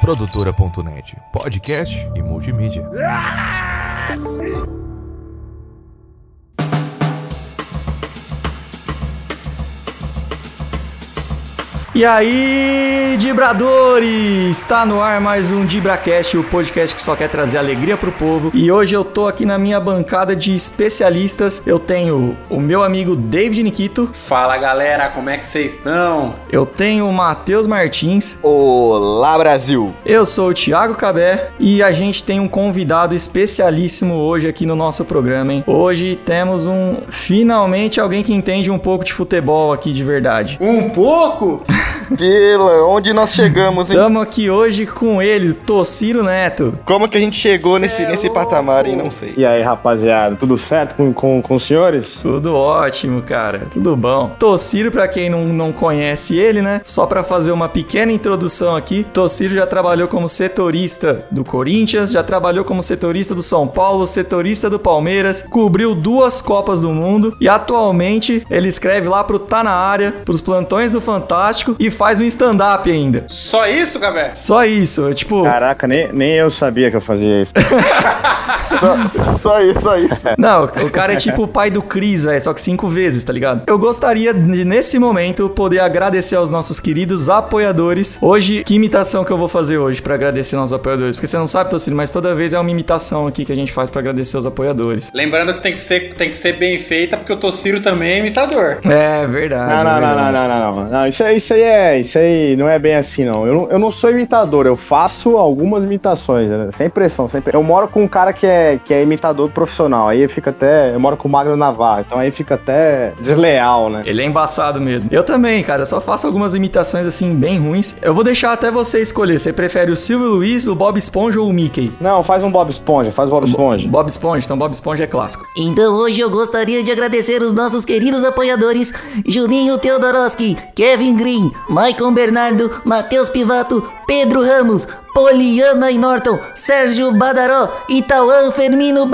Produtora.net, podcast e multimídia. E aí, Dibradores! Está no ar mais um Dibracast, o podcast que só quer trazer alegria pro povo. E hoje eu tô aqui na minha bancada de especialistas. Eu tenho o meu amigo David Nikito. Fala galera, como é que vocês estão? Eu tenho o Matheus Martins. Olá, Brasil! Eu sou o Thiago Cabé e a gente tem um convidado especialíssimo hoje aqui no nosso programa, hein? Hoje temos um finalmente alguém que entende um pouco de futebol aqui de verdade. Um pouco? Pela, onde nós chegamos, hein? Estamos aqui hoje com ele, Tociro Neto. Como que a gente chegou Cê nesse, é nesse patamar, hein? Não sei. E aí, rapaziada, tudo certo com, com, com os senhores? Tudo ótimo, cara. Tudo bom. Tociro, pra quem não, não conhece ele, né? Só pra fazer uma pequena introdução aqui, Tociro já trabalhou como setorista do Corinthians, já trabalhou como setorista do São Paulo, setorista do Palmeiras, cobriu duas Copas do Mundo e atualmente ele escreve lá pro Tá Na Área, pros plantões do Fantástico e faz um stand-up ainda. Só isso, Cabé? Só isso, é tipo... Caraca, nem, nem eu sabia que eu fazia isso. Só, só isso, só isso. Não, o cara é tipo o pai do Cris, velho, só que cinco vezes, tá ligado? Eu gostaria de, nesse momento, poder agradecer aos nossos queridos apoiadores. Hoje, que imitação que eu vou fazer hoje pra agradecer nossos apoiadores? Porque você não sabe, Tocino, mas toda vez é uma imitação aqui que a gente faz pra agradecer os apoiadores. Lembrando que tem que ser, tem que ser bem feita, porque o Tociro também é imitador. É verdade. Não, não, é não, não, verdade. não, não, não. Não, isso aí, isso aí é. Isso aí não é bem assim, não. Eu, não. eu não sou imitador, eu faço algumas imitações, né? sem pressão, sem pressão. Eu moro com um cara que é, que é imitador profissional. Aí fica até. Eu moro com o Magno Navarro, então aí fica até desleal, né? Ele é embaçado mesmo. Eu também, cara. Eu só faço algumas imitações assim, bem ruins. Eu vou deixar até você escolher. Você prefere o Silvio Luiz, o Bob Esponja ou o Mickey? Não, faz um Bob Esponja, faz o Bob Esponja. Bob Esponja, então Bob Esponja é clássico. Então hoje eu gostaria de agradecer os nossos queridos apoiadores Juninho Teodoroski, Kevin Green, Maicon Bernardo, Matheus Pivato, Pedro Ramos, Poliana e Norton, Sérgio Badaró e Tauan Fermino.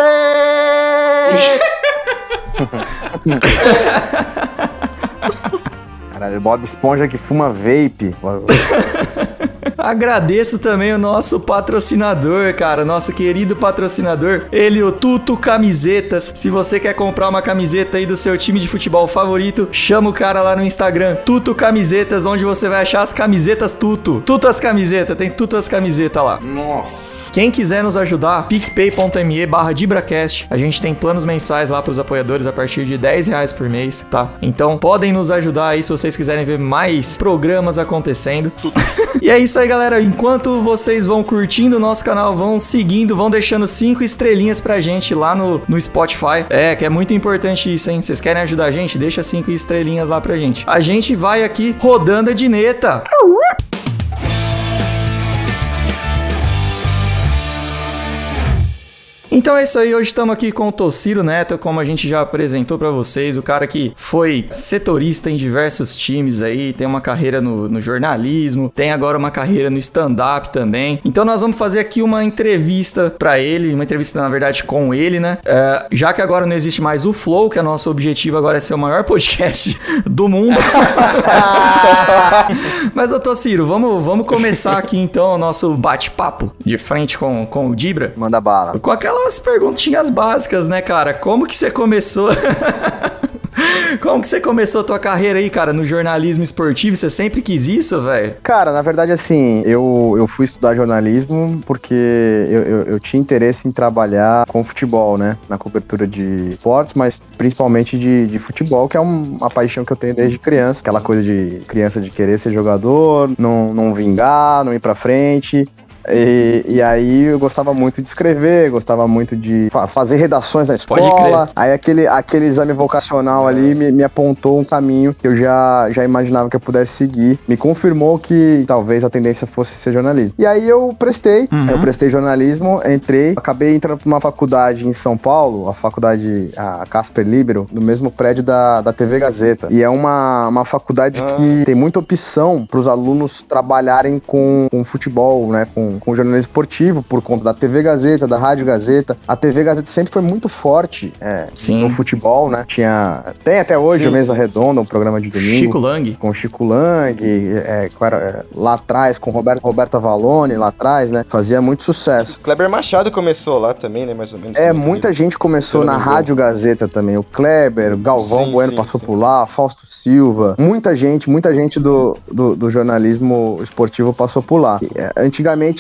Caralho, Bob Esponja que fuma vape. Agradeço também o nosso patrocinador, cara, nosso querido patrocinador, ele, o Tuto Camisetas. Se você quer comprar uma camiseta aí do seu time de futebol favorito, chama o cara lá no Instagram, Tuto Camisetas, onde você vai achar as camisetas Tuto. Tuto as camisetas, tem Tuto as camisetas lá. Nossa. Quem quiser nos ajudar, picpay.me barra Dibracast. A gente tem planos mensais lá para os apoiadores a partir de 10 reais por mês, tá? Então podem nos ajudar aí se vocês quiserem ver mais programas acontecendo. e é isso aí, galera. Enquanto vocês vão curtindo o nosso canal, vão seguindo, vão deixando cinco estrelinhas pra gente lá no, no Spotify. É, que é muito importante isso, hein? Vocês querem ajudar a gente? Deixa cinco estrelinhas lá pra gente. A gente vai aqui rodando a dineta. Então é isso aí, hoje estamos aqui com o Tociro Neto, como a gente já apresentou pra vocês, o cara que foi setorista em diversos times aí, tem uma carreira no, no jornalismo, tem agora uma carreira no stand-up também. Então nós vamos fazer aqui uma entrevista pra ele, uma entrevista na verdade com ele, né? É, já que agora não existe mais o Flow, que é nosso objetivo agora é ser o maior podcast do mundo. Mas ô Tociro, vamos, vamos começar aqui então o nosso bate-papo de frente com, com o Dibra. Manda bala. Com aquelas perguntinhas básicas, né, cara? Como que você começou? Como que você começou a tua carreira aí, cara, no jornalismo esportivo? Você sempre quis isso, velho? Cara, na verdade, assim, eu, eu fui estudar jornalismo porque eu, eu, eu tinha interesse em trabalhar com futebol, né? Na cobertura de esportes, mas principalmente de, de futebol, que é um- uma paixão que eu tenho desde criança. Aquela coisa de criança de querer ser jogador, não, não vingar, não ir pra frente. E, e aí eu gostava muito de escrever, gostava muito de fa- fazer redações na escola. Aí aquele, aquele exame vocacional ali me, me apontou um caminho que eu já, já imaginava que eu pudesse seguir. Me confirmou que talvez a tendência fosse ser jornalismo. E aí eu prestei, Uhum. eu prestei jornalismo, entrei, acabei entrando pra uma faculdade em São Paulo, a faculdade, a Casper Libero, no mesmo prédio da, da TV Gazeta. E é uma, uma faculdade que tem muita opção para os alunos trabalharem com, com futebol, né? Com com, com jornalismo esportivo por conta da TV Gazeta, da Rádio Gazeta. A TV Gazeta sempre foi muito forte é, Sim. no futebol, né? Tinha. Tem até hoje Sim, o Mesa sim, Redonda, um programa de domingo. Chico Lang. Com o Chico Lang, é, é, lá atrás, com Roberto, Roberta Valone, lá atrás, né? Fazia muito sucesso. Kleber Machado começou lá também, né? Mais ou menos. É, muita gente começou na. Rádio Gazeta também. O Kleber, o Galvão Sim, Bueno sim, passou sim. por lá, Fausto Silva. Muita gente, muita gente do, do, do jornalismo esportivo passou por lá. E, é,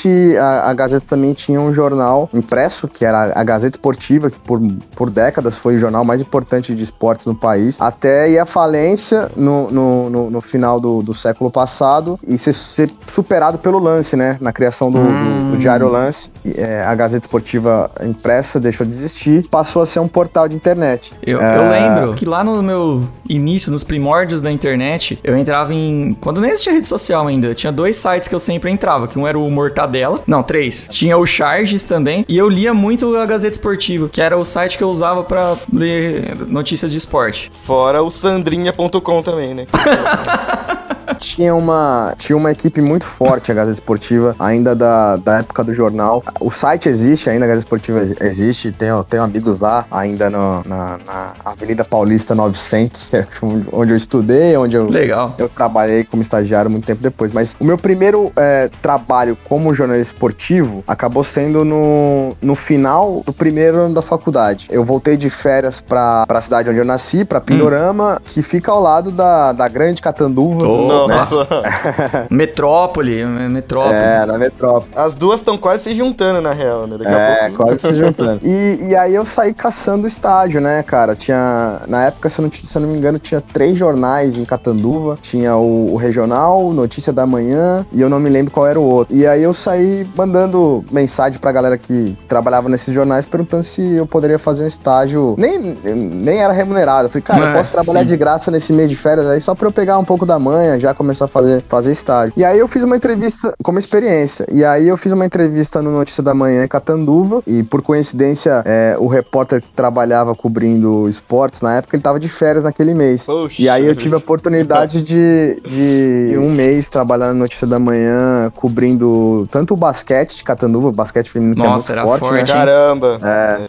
antigamente, a, a Gazeta também tinha um jornal impresso, que era a Gazeta Esportiva, que por, por décadas foi o jornal mais importante de esportes no país, até ir à falência no, no, no, no final do, do século passado e ser, ser superado pelo Lance, né? Na criação do, do- do Diário Lance. É, a Gazeta Esportiva impressa deixou de existir, passou a ser um portal de internet. Eu, É. eu lembro que lá no meu início, nos primórdios da internet, eu entrava em. Quando nem existia rede social ainda, tinha dois sites que eu sempre entrava, que um era o Mortadela. Não, três. Tinha o Charges também. E eu lia muito a Gazeta Esportiva, que era o site que eu usava pra ler notícias de esporte. Fora o sandrinha.com também, né? Tinha uma, tinha uma equipe muito forte, a Gazeta Esportiva, ainda da, da época do jornal. O site existe ainda, a Gazeta Esportiva ex- existe. Tenho, tenho amigos lá, ainda no- na, na Avenida Paulista 900, que é onde eu estudei, onde eu, Legal. Eu trabalhei como estagiário muito tempo depois, mas o meu primeiro é, trabalho como jornalista esportivo acabou sendo no, no final do primeiro ano da faculdade. Eu voltei de férias pra, pra cidade onde eu nasci, pra Pindorama, que fica ao lado da, da Grande Catanduva. Oh, Nossa. Metrópole, é, Metrópole. É, na metrópole. As duas estão quase se juntando, na real, né? Daqui a É, pouco. quase se juntando. E, e aí eu saí caçando estágio, né, cara? Tinha. Na época, se eu não, se eu não me engano, tinha três jornais em Catanduva. Tinha o, o Regional, Notícia da Manhã, e eu não me lembro qual era o outro. E aí eu saí mandando mensagem pra galera que trabalhava nesses jornais, perguntando se eu poderia fazer um estágio. Nem, nem era remunerado. Eu falei, cara, eu É, posso trabalhar sim. de graça nesse mês de férias aí só pra eu pegar um pouco da manhã, já começar a fazer, fazer estágio. E aí eu fiz uma entrevista como experiência. E aí eu fiz uma entrevista no Notícia da Manhã em Catanduva. E por coincidência, é, o repórter que trabalhava cobrindo esportes na época, ele tava de férias naquele mês. Poxa E aí eu tive a oportunidade de, de um mês trabalhar no Notícia da Manhã, cobrindo tanto o basquete de Catanduva, o basquete feminino que Nossa, é era muito forte, né? forte. Caramba.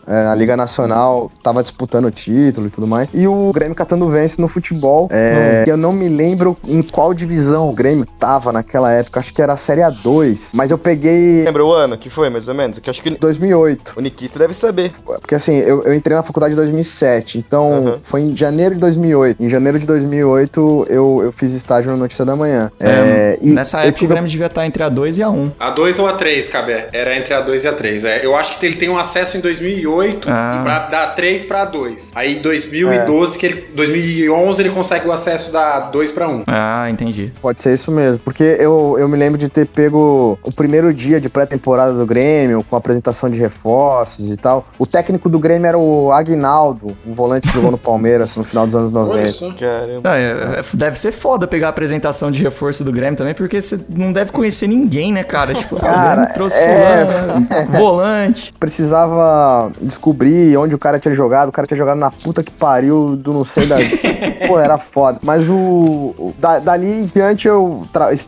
É, a Liga Nacional tava disputando o título e tudo mais. E o Grêmio Catanduvense no futebol. É, Eu não me lembro em qual divisão o Grêmio tava naquela época. Acho que era a Série A2. Mas eu peguei Lembra o ano que foi, mais ou menos? Que acho que 2008. o Nikita deve saber. Porque assim, eu, eu entrei na faculdade em 2007. Então Aham. foi em janeiro de 2008. Em janeiro de 2008 eu, eu fiz estágio no Notícia da Manhã. É, É, e Nessa época o tive- Grêmio devia estar entre a 2 e a 1. A 2 ou a 3, Cabé? Era entre a 2 e a 3. É, eu acho que ele tem um acesso em 2008 Ah. pra, da 3 pra 2. Aí em 2012, que ele, 2011, ele consegue o acesso da 2 pra 1. Ah, entendi. Pode ser isso mesmo, porque eu, eu me lembro de ter pego o primeiro dia de pré-temporada do Grêmio, com apresentação de reforços e tal. O técnico do Grêmio era o Aguinaldo, um volante que jogou no Palmeiras no final dos anos 90. só. Caramba. Ah, é- é- deve ser foda pegar a apresentação de reforço do Grêmio também, porque você não deve conhecer ninguém, né, cara? Tipo, ah, o Cara, Grêmio trouxe é- fulano, volante. Precisava descobrir onde o cara tinha jogado. O cara tinha jogado na puta que pariu do não sei da. Pô, era foda. Mas o. o- da- dali em diante eu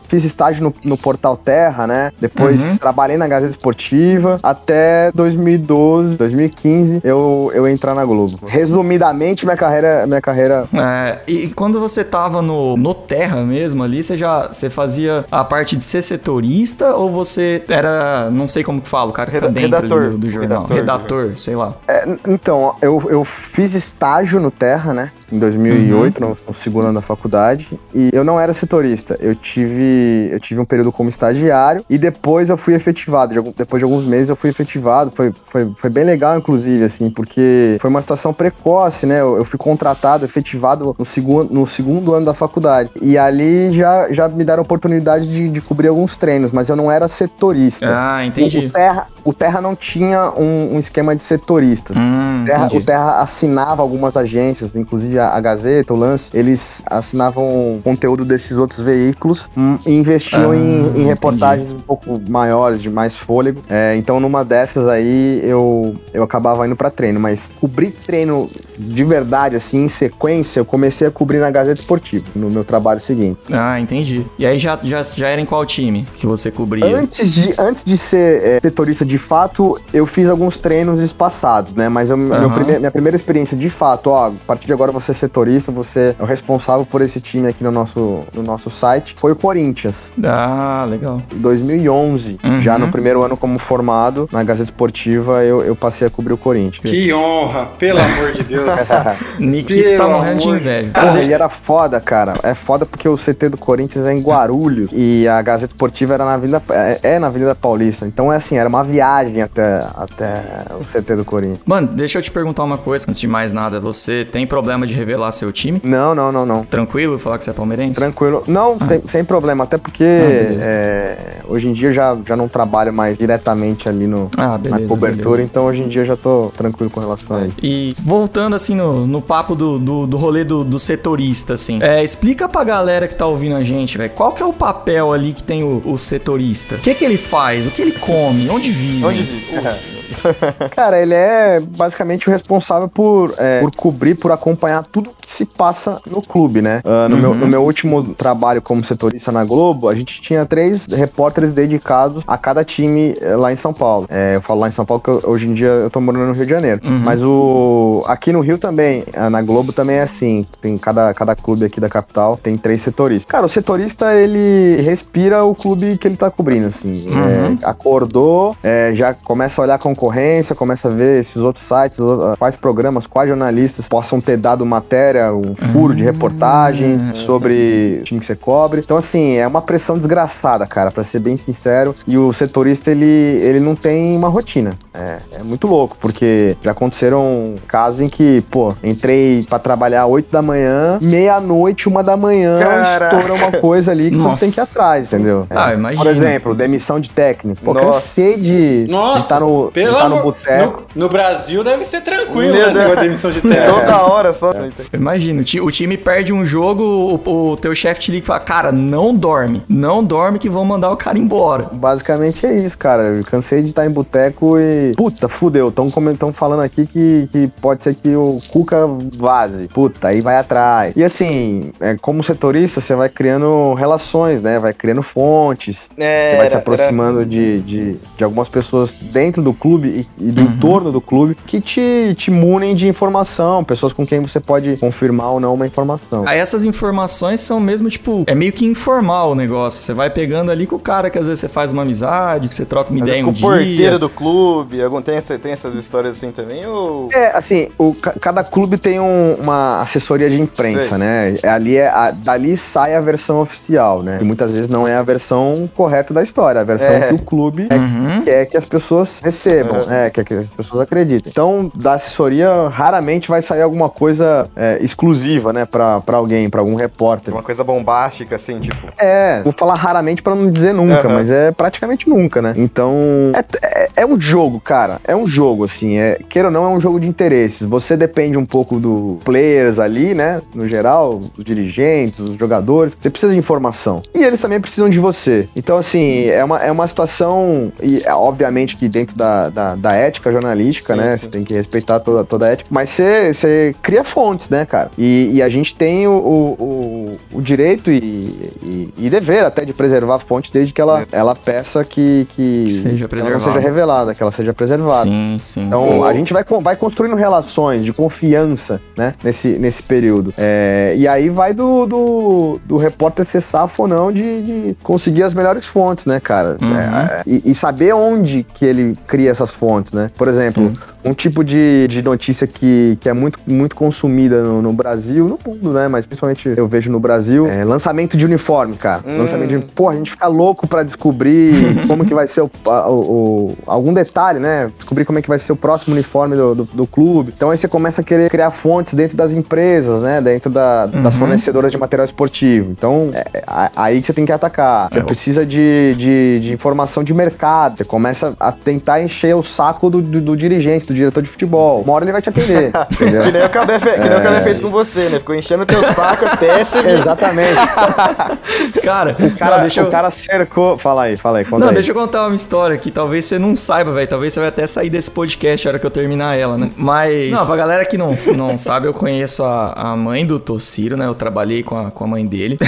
fiz estágio no, no Portal Terra, né? Depois Uhum. trabalhei na Gazeta Esportiva. Até 2012, 2015 eu, eu entrar na Globo. Resumidamente, minha carreira. Minha carreira É, e quando você tava no, no Terra mesmo ali, você já você fazia a parte de ser setorista ou você era, não sei como que fala, o cara que tá Reda- redator. do, do jornal. Redator, Redator, sei lá. É, então, eu, eu fiz estágio no Terra, né? Em 2008, no, no segundo ano da faculdade. E eu não era setorista. Eu tive, eu tive um período como estagiário e depois eu fui efetivado. De depois de alguns meses eu fui efetivado. Foi, foi, foi bem legal, inclusive, assim, porque foi uma situação precoce, né? Eu, eu fui contratado, efetivado no segundo, no segundo ano da faculdade. E ali já, já me deram oportunidade de, de cobrir alguns treinos, mas eu não era setorista. Ah, O, entendi. o Terra, o Terra não tinha um, um esquema de setoristas. Hum, O Terra, o Terra assinava algumas agências, inclusive a, a Gazeta, o Lance, eles assinavam conteúdo desses outros veículos hum, e investiam Ah, em, em reportagens um pouco maiores, de mais fôlego. É, então, numa dessas aí, eu, eu acabava indo pra treino. Mas cobrir treino de verdade, assim, em sequência, eu comecei a cobrir na Gazeta Esportiva, no meu trabalho seguinte. Ah, entendi. E aí já, já, já era em qual time que você cobria? Antes de, antes de ser é, setorista de fato, eu fiz alguns treinos espaçados, né? Mas eu- Aham. prime- minha primeira experiência de fato, ó, a partir de agora você é setorista, você é o responsável por esse time aqui no nosso, no nosso site, foi o Corinthians. Ah, legal. Em 2011, Uhum. já no primeiro ano como formado, na Gazeta Esportiva, eu, eu passei a cobrir o Corinthians. Que honra, pelo amor de Deus. Nick Pelo tá morrendo de amor de- inveja. Porra, e era foda, cara. É foda porque o CT do Corinthians é em Guarulhos e a Gazeta Esportiva era na Avenida, é, é na Avenida Paulista. Então é assim, era uma viagem até, até o CT do Corinthians. Mano, deixa eu te perguntar uma coisa, antes de mais nada. Você tem problema de revelar seu time? Não, não, não, não. Tranquilo falar que você é palmeirense? Tranquilo. Não, sem, sem problema. Até porque Ah, é, hoje em dia eu já, já não trabalho mais diretamente ali no, Ah, beleza. na cobertura. beleza. Então hoje em dia eu já tô tranquilo com relação a isso. E voltando assim no, no papo do, do, do rolê do, do setorista, assim. É, explica pra galera que tá ouvindo a gente, velho, qual que é o papel ali que tem o, o setorista? O que que ele faz? O que ele come? Onde vive? Onde vive? Cara, ele é basicamente o responsável por, é, por cobrir, por acompanhar tudo que se passa no clube, né? Ah, no, meu, no meu último trabalho como setorista na Globo, a gente tinha três repórteres dedicados a cada time eh, lá em São Paulo. É, eu falo lá em São Paulo porque eu- hoje em dia eu tô morando no Rio de Janeiro. Mas o aqui no Rio também, ah, na Globo também é assim. Tem cada, cada clube aqui da capital tem três setoristas. Cara, o setorista ele respira o clube que ele tá cobrindo, assim. Uhum. É, acordou, é, já começa a olhar a concorrência, começa a ver esses outros sites, quais programas, quais jornalistas possam ter dado matéria, um furo de reportagem sobre o time que você cobre. Então, assim, é uma pressão desgraçada, cara, pra ser bem sincero. E o setorista, ele, ele não tem uma rotina. É, é muito louco, porque já aconteceram casos em que, pô, entrei pra trabalhar 8 da manhã, meia-noite, uma da manhã, Caraca. estoura uma coisa ali que Nossa. você tem que ir atrás, entendeu? Ah, imagina. Por exemplo, demissão de técnico. Pô, Nossa. cansei de Nossa, estar no, pelo tá no boteco. No, no Brasil deve ser tranquilo, Meu né? Negócio de demissão de técnico. Toda hora só. Imagina, o, ti- o time perde um jogo, o, o teu chefe te liga e fala, cara, não dorme. Não dorme que vão mandar o cara embora. Basicamente é isso, cara. Eu cansei de estar em boteco e. Puta, fudeu. Estão falando aqui que, que pode ser que o Cuca vaze. Puta, aí vai atrás. E assim, é, como setorista, você vai criando relações, né? Vai criando fontes. É, Você vai se era- aproximando de, de, de algumas pessoas dentro do clube e, e do entorno do clube que te, te munem de informação, pessoas com quem você pode confirmar ou não uma informação. Aí essas informações são mesmo, tipo, é meio que informal o negócio. Você vai pegando ali com o cara que às vezes você faz uma amizade, que você troca uma Às ideia vezes um com o dia. porteiro do clube, algum, tem, tem essas histórias assim também? Ou... É, assim, o, ca- cada clube tem um- uma assessoria de imprensa, Sei. né? É, Ali é, a- dali sai a versão oficial, né? E muitas vezes não é a versão correta da história, a versão É. que o clube Uhum. quer que as pessoas recebam, é, quer que as pessoas acreditem. Então, da assessoria, raramente vai sair alguma coisa é, exclusiva, né, pra, pra alguém, pra algum repórter. Uma coisa bombástica, assim, tipo. É, vou falar raramente pra não dizer nunca, Aham. mas é praticamente nunca, né? Então, é, é, é um jogo, cara. É um jogo, assim. É, queira ou não, é um jogo de interesses. Você depende um pouco do players ali, né? No geral, os dirigentes, os jogadores. Você precisa de informação. E eles também precisam de você. Então, assim, é uma, é uma situação. E é, obviamente que dentro da, da, da ética jornalística, Sim, né? sim. Você tem que respeitar toda, toda a ética. Mas você, cria fontes, né, cara? E, e a gente tem o, o, o, direito e, e, e dever até de preservar a fonte desde que ela, ela peça que, que, Que seja que ela preservada. seja revelada, que ela seja preservada. Sim, sim. Então sim. a gente vai, vai construindo relações de confiança, né, nesse, nesse período. É, e aí vai do, do, do repórter ser safo ou não de, de conseguir as melhores fontes, né, cara? Uhum. É, e, e saber onde que ele cria essas fontes, né? Por exemplo, Sim. um tipo de, de notícia que, que é muito, muito consumida no, no Brasil, no mundo, né? Mas principalmente eu vejo no Brasil, é lançamento de uniforme, cara. Hum. Lançamento de Pô, a gente fica louco pra descobrir como que vai ser o, o- o- algum detalhe, né? Descobrir como é que vai ser o próximo uniforme do, do, do clube. Então aí você começa a querer criar fontes dentro das empresas, né? Dentro da- das Uhum. fornecedoras de material esportivo. Então é, é aí que você tem que atacar. Você É, precisa de, de, de informação de mercado. Você começa a tentar encher o saco do, do, do dirigente, do diretor de futebol. Uma hora ele vai te atender. entendeu? Que nem o Cabé, fe... que nem o Cabé É. fez com você, né? Ficou enchendo o teu saco até. Exatamente. Cara, O cara, não, deixa eu... o cara cercou. Fala aí, fala aí. Conta Não, aí. deixa eu contar uma história que talvez você não saiba, velho. Talvez você vai até sair desse podcast a hora que eu terminar ela, né? Mas. Não, pra galera que não, não sabe, eu conheço a, a mãe do Tossiro, né? Eu trabalhei com a, com a mãe dele.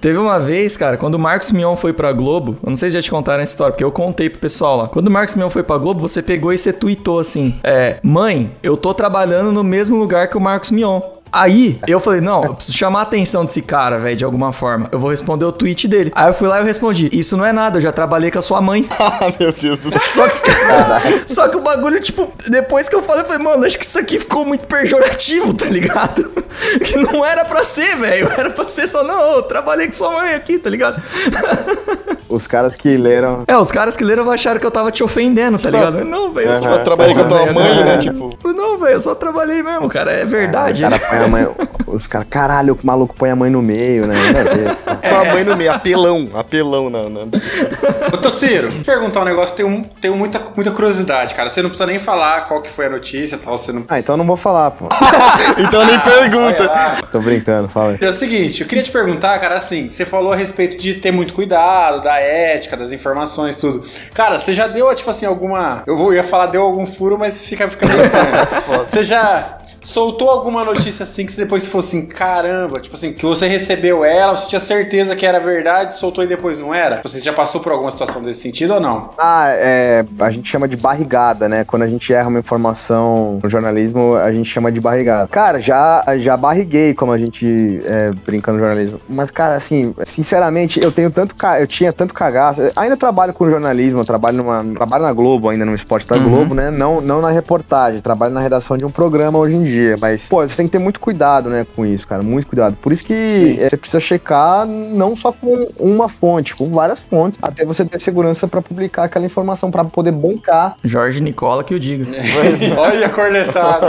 Teve uma vez, cara, quando o Marcos Mion foi pra Globo. Eu não sei se já te contaram essa história, porque eu contei pro pessoal lá. Quando o Marcos Mion foi pra Globo, você pegou e você tweetou assim: É, mãe, eu tô trabalhando no mesmo lugar que o Marcos Mion. Aí, eu falei, não, eu preciso chamar a atenção desse cara, velho, de alguma forma. Eu vou responder o tweet dele. Aí eu fui lá e eu respondi, isso não é nada, eu já trabalhei com a sua mãe. Ah, meu Deus do céu. Só que, só que o bagulho, tipo, depois que eu falei, eu falei, mano, acho que isso aqui ficou muito pejorativo, tá ligado? Que não era pra ser, velho. Era pra ser só, não, eu trabalhei com sua mãe aqui, tá ligado? Os caras que leram. É, os caras que leram acharam que eu tava te ofendendo, tá ligado? Não, velho, só Eu trabalhei com a tua mãe, né? Tipo... Não, velho, eu só trabalhei mesmo, cara, é verdade. cara põe a mãe. Os caras, caralho, o maluco põe a mãe no meio, né? Ver. Com a mãe no meio, apelão, apelão na, na discussão. Ô, Tociro, deixa eu perguntar um negócio, tenho, tenho muita, muita curiosidade, cara. Você não precisa nem falar qual que foi a notícia e tal, você não... Ah, então eu não vou falar, pô. Então nem pergunta. Tô brincando, fala aí. É o seguinte, eu queria te perguntar, cara, assim, você falou a respeito de ter muito cuidado, da ética, das informações, tudo. Cara, você já deu, tipo assim, alguma. Eu vou, ia falar deu algum furo, mas fica, fica meio. Você já soltou alguma notícia assim que você depois falou assim, caramba, tipo assim, que você recebeu ela, você tinha certeza que era verdade, soltou e depois não era? Você já passou por alguma situação desse sentido ou não? Ah, é, a gente chama de barrigada, né? Quando a gente erra uma informação no jornalismo, a gente chama de barrigada. Cara, já, já barriguei, como a gente é, brinca no jornalismo. Mas, cara, assim, sinceramente, eu tenho tanto eu tinha tanto cagaço. Ainda trabalho com jornalismo, eu trabalho numa. Trabalho na Globo, ainda no esporte da Globo, né? Não, não na reportagem, trabalho na redação de um programa hoje em dia. Mas, pô, você tem que ter muito cuidado, né, com isso, cara. Muito cuidado. Por isso que é, você precisa checar não só com uma fonte, com várias fontes, até você ter segurança pra publicar aquela informação, pra poder bancar. Jorge Nicola que eu digo. Olha a cornetada.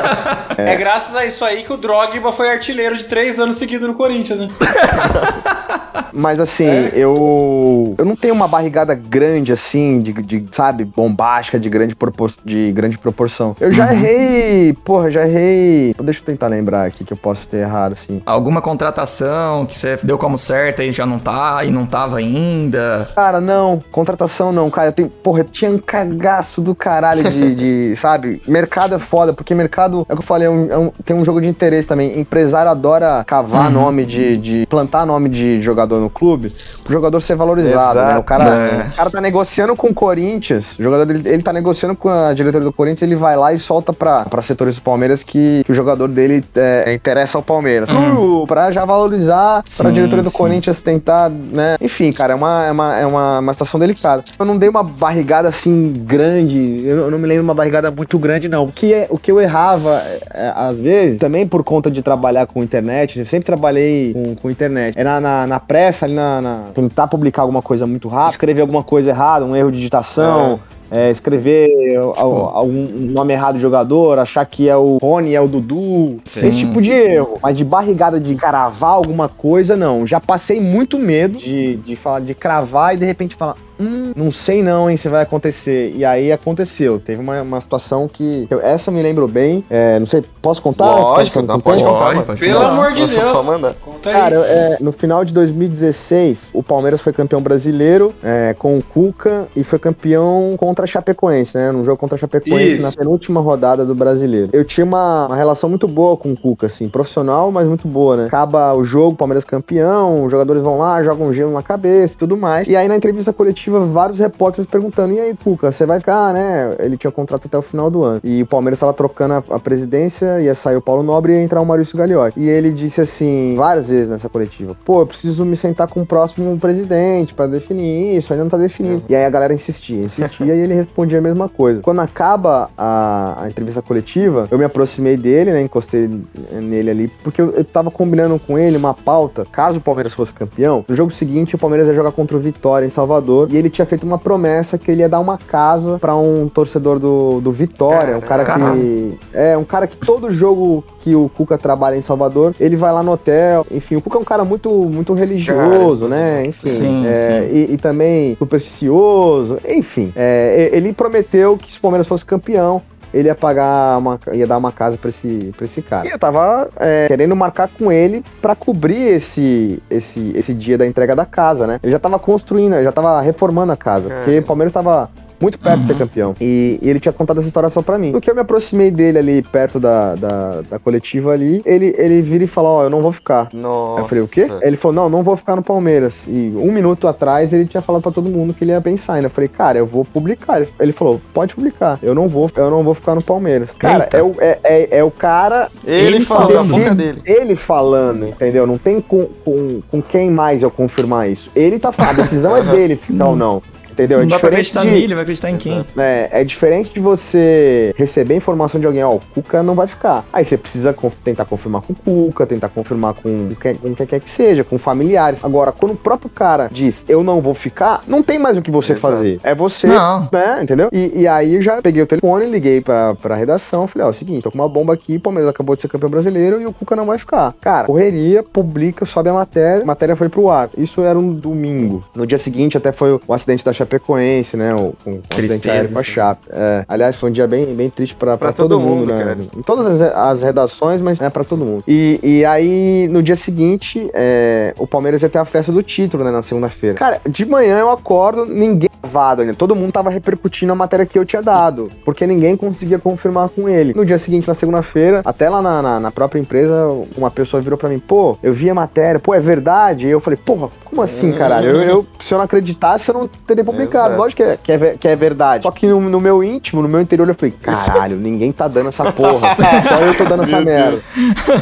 é. graças a isso aí que o Drogba foi artilheiro de três anos seguidos no Corinthians, né? Mas assim, É? eu. Eu não tenho uma barrigada grande, assim, de, de, sabe, bombástica, de grande, propor, de grande proporção. Eu já errei. Porra, já errei. Deixa eu tentar lembrar aqui que eu posso ter errado, assim. Alguma contratação que você deu como certa e já não tá, e não tava ainda. Cara, não, contratação não, cara. Eu tenho, porra, eu tinha um cagaço do caralho de, de, sabe? Mercado é foda, porque mercado, é o que eu falei, é um- é um- tem um jogo de interesse também. Empresário adora cavar nome de, de. plantar nome de jogador no clube, pro jogador ser valorizado, né? O cara, É. o cara tá negociando com o Corinthians, o jogador ele, ele tá negociando com a diretoria do Corinthians, ele vai lá e solta pra, pra setores do Palmeiras que, que o jogador dele é, interessa ao Palmeiras. Uh, pra já valorizar, pra Sim, diretoria do sim. Corinthians tentar, né? Enfim, cara, é uma, é uma, é uma, uma situação delicada. Eu não dei uma barrigada assim grande, eu não- me lembro de uma barrigada muito grande, não. O que, é, o que eu errava, é, é, às vezes, também por conta de trabalhar com internet, eu sempre trabalhei com, com internet. Era na, na pressa, ali na, na- tentar publicar alguma coisa muito rápido, escrever alguma coisa errada, um erro de digitação. é, escrever al- algum nome errado de jogador, achar que é o Rony, é o Dudu, Sim. esse tipo de erro. Mas de barrigada de cravar alguma coisa, não. Já passei muito medo de, de falar, de cravar e de repente falar, hum, não sei não, hein, se vai acontecer. E aí aconteceu. Teve uma, uma situação que. eu- essa me lembro bem. É, não sei, posso contar? Lógico, não, pode contar, Pode, pode Pelo falar. amor de Nossa, Deus. só manda. Conta aí. Cara, é, no final de 2016, o Palmeiras foi campeão brasileiro é, com o Cuca e foi campeão contra a Chapecoense, né? Num jogo contra a Chapecoense Isso. na penúltima rodada do brasileiro. Eu tinha uma, uma relação muito boa com o Cuca, assim, profissional, mas muito boa, né? Acaba o jogo, Palmeiras campeão, os jogadores vão lá, jogam gelo na cabeça e tudo mais. E aí na entrevista coletiva, vários repórteres perguntando: e aí, Cuca, você vai ficar, né? Ele tinha contrato até o final do ano. E o Palmeiras estava trocando a, a presidência, ia sair o Paulo Nobre e ia entrar o Maurício Gagliotti. E ele disse assim, várias vezes nessa coletiva: pô, eu preciso me sentar com o próximo presidente pra definir isso, ainda não tá definido. E aí a galera insistia, insistia e ele respondia a mesma coisa. Quando acaba a, a entrevista coletiva, eu me aproximei dele, né? Encostei nele ali, porque eu, eu tava combinando com ele uma pauta, caso o Palmeiras fosse campeão, no jogo seguinte o Palmeiras ia jogar contra o Vitória em Salvador, e ele tinha feito uma promessa que ele ia dar uma casa pra um torcedor do, do Vitória, um cara que. É, um cara que todo jogo que o Cuca trabalha em Salvador, ele vai lá no hotel. Enfim, o Cuca é um cara muito, muito religioso, né? Enfim. Sim, é, sim. E, e também supersticioso. Enfim, é, ele prometeu que se o Palmeiras fosse campeão, ele ia pagar uma, ia dar uma casa pra esse, pra esse cara. E eu tava é, querendo marcar com ele pra cobrir esse, esse, esse dia da entrega da casa, né? Ele já tava construindo, já tava reformando a casa, porque o Palmeiras tava muito perto de ser campeão. E, e ele tinha contado essa história só pra mim. No que eu me aproximei dele ali, perto da, da, da coletiva ali, ele, ele vira e fala, ó, eu não vou ficar. Nossa. Eu falei, o quê? Ele falou, não, não vou ficar no Palmeiras. E um minuto atrás ele tinha falado pra todo mundo que ele ia pensar ainda. Eu falei, cara, eu vou publicar. Ele- falou, pode publicar. Eu não vou, eu não vou ficar no Palmeiras. Cara, é o, é, é, é o cara. Ele, Ele falando. boca dele. Ele falando, entendeu? Não tem com, com, com quem mais eu confirmar isso. Ele tá falando, a decisão é dele ficar ou não. Entendeu? É Não dá pra acreditar de- nele, vai acreditar em quem? é, é diferente de você receber informação de alguém, ó, o Cuca não vai ficar. Aí você precisa conf- tentar confirmar com o Cuca, tentar confirmar com quem, com quem quer que seja, com familiares. Agora, quando o próprio cara diz, eu não vou ficar, não tem mais o que você Exato. fazer. É você, Não. né, entendeu? E, e aí eu já peguei o telefone, liguei pra, pra redação, falei, ó, é o seguinte, tô com uma bomba aqui, o Palmeiras acabou de ser campeão brasileiro e o Cuca não vai ficar. Cara, correria, publica, sobe a matéria, a matéria foi pro ar. Isso era um domingo. No dia seguinte até foi o, acidente da Chapecoense, né, o, o acidente Tristeza, com a. Chape. É, aliás, foi um dia bem, bem triste pra, pra, Pra todo, todo mundo, mundo, né? cara. Em todas as, as redações, mas é pra todo mundo. E, e aí, no dia seguinte, é, o Palmeiras ia ter a festa do título, né, na segunda-feira. Cara, de manhã eu acordo, ninguém gravado ainda. Todo mundo tava repercutindo a matéria que eu tinha dado, porque ninguém conseguia confirmar com ele. No dia seguinte, na segunda-feira, até lá na, na, na própria empresa, uma pessoa virou pra mim, pô, eu vi a matéria, pô, é verdade? E eu falei, porra, como assim, caralho? Eu, eu- se eu não acreditasse, eu não teria publicado. Exato. Lógico que é, que, é, que é verdade. Só que no, no meu íntimo, no meu interior, eu falei, caralho, ninguém tá dando essa porra. Só eu tô dando essa Meu merda. Deus.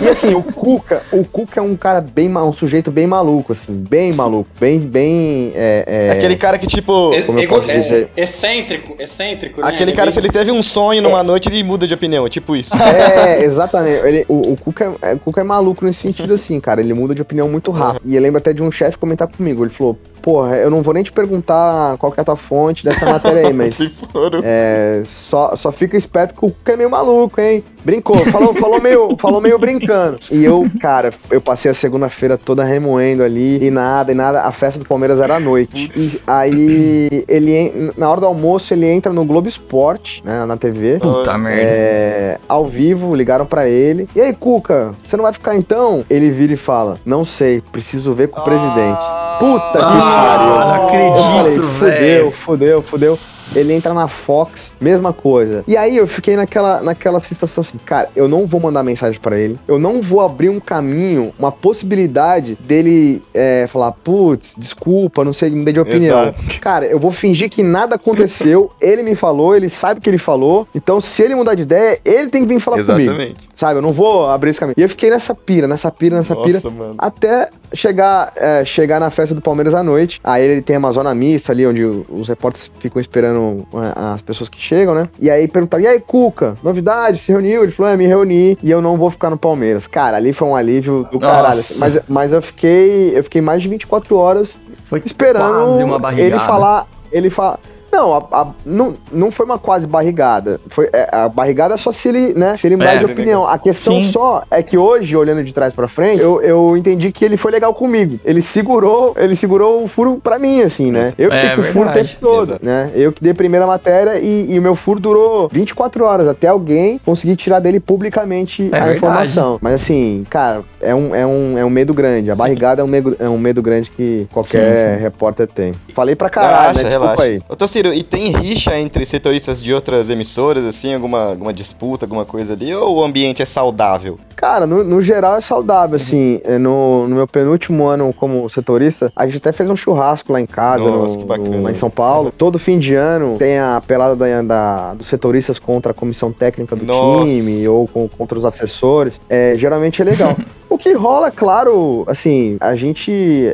E assim, o Cuca, o Cuca é um cara bem, ma- um sujeito bem maluco, assim, bem maluco, bem, bem, é, é- É Aquele cara que, tipo. Como eu ego- posso é- dizer? excêntrico, excêntrico, né? Aquele Ele cara, é se ele teve um sonho numa noite, ele muda de opinião. Tipo isso. É, exatamente. Ele, o, o, Cuca é, o Cuca é maluco nesse sentido, assim, cara. Ele muda de opinião muito rápido. E eu lembro até de um chefe comentar comigo. Ele falou: Porra, eu não vou nem te perguntar qual que é a tua fonte dessa matéria aí, mas. Se for. É, só, só fica esperto que o Cuca é meio maluco, hein? Brincou, falou, falou, meio, falou meio brincando. E eu, cara, eu passei a segunda-feira toda remoendo ali e nada, e nada. A festa do Palmeiras era à noite. E aí, ele, na hora do almoço, ele entra no Globo Esporte, né, na TV. Puta merda. É, ao vivo, ligaram pra ele. E aí, Cuca, você não vai ficar então? Ele vira e fala: Não sei, preciso ver com o presidente. Puta que Ah, pariu. não Eu falei, acredito, fudeu, velho. fudeu, fudeu. Ele entra na Fox, mesma coisa. E aí eu fiquei naquela, naquela sensação assim, cara, eu não vou mandar mensagem pra ele, eu não vou abrir um caminho, uma possibilidade dele é, falar, putz, desculpa, não sei, mudei de opinião. Exato. Cara, eu vou fingir que nada aconteceu, ele me falou, ele sabe o que ele falou, então se ele mudar de ideia, ele tem que vir falar comigo. Exatamente. Sabe, eu não vou abrir esse caminho. E eu fiquei nessa pira, nessa pira, nessa pira. Nossa, mano. Até chegar, é, chegar na festa do Palmeiras à noite. Aí ele tem a Amazônia Mista ali, onde os repórteres ficam esperando é, as pessoas que chegam, né? E aí perguntaram: e aí, Cuca, novidade? Se reuniu? Ele falou: é, me reuni e eu não vou ficar no Palmeiras. Cara, ali foi um alívio do caralho. Nossa. Mas, mas eu fiquei. Eu fiquei mais de 24 horas Foi esperando ele falar. Ele fala. Não, a- a- não, não foi uma quase barrigada. Foi, é, a barrigada é só se ele, né? Se ele mudar É, de opinião. A questão Sim. só é que hoje, olhando de trás pra frente, eu, eu entendi que ele foi legal comigo. Ele segurou, ele segurou o furo pra mim, assim, né? Eu que É, fiquei com o furo o tempo todo, Exato. né? Eu que dei a primeira matéria e, e o meu furo durou 24 horas até alguém conseguir tirar dele publicamente É a verdade. informação. Mas assim, cara, é um, é um, é um medo grande. A barrigada é um medo, é um medo grande que qualquer Sim, sim. repórter tem. Falei pra caralho, relaxa, né? Desculpa relaxa. aí. Ô, E tem rixa entre setoristas de outras emissoras, assim, alguma, alguma disputa, alguma coisa ali, ou o ambiente é saudável? Cara, no, no geral é saudável, assim. É, No, no meu penúltimo ano como setorista, a gente até fez um churrasco lá em casa, Nossa, no- que bacana. no- lá em São Paulo. Todo fim de ano tem a pelada da, da- dos setoristas contra a comissão técnica do Nossa. time ou com- contra os assessores. É, geralmente é legal. O que rola, claro, assim, a gente.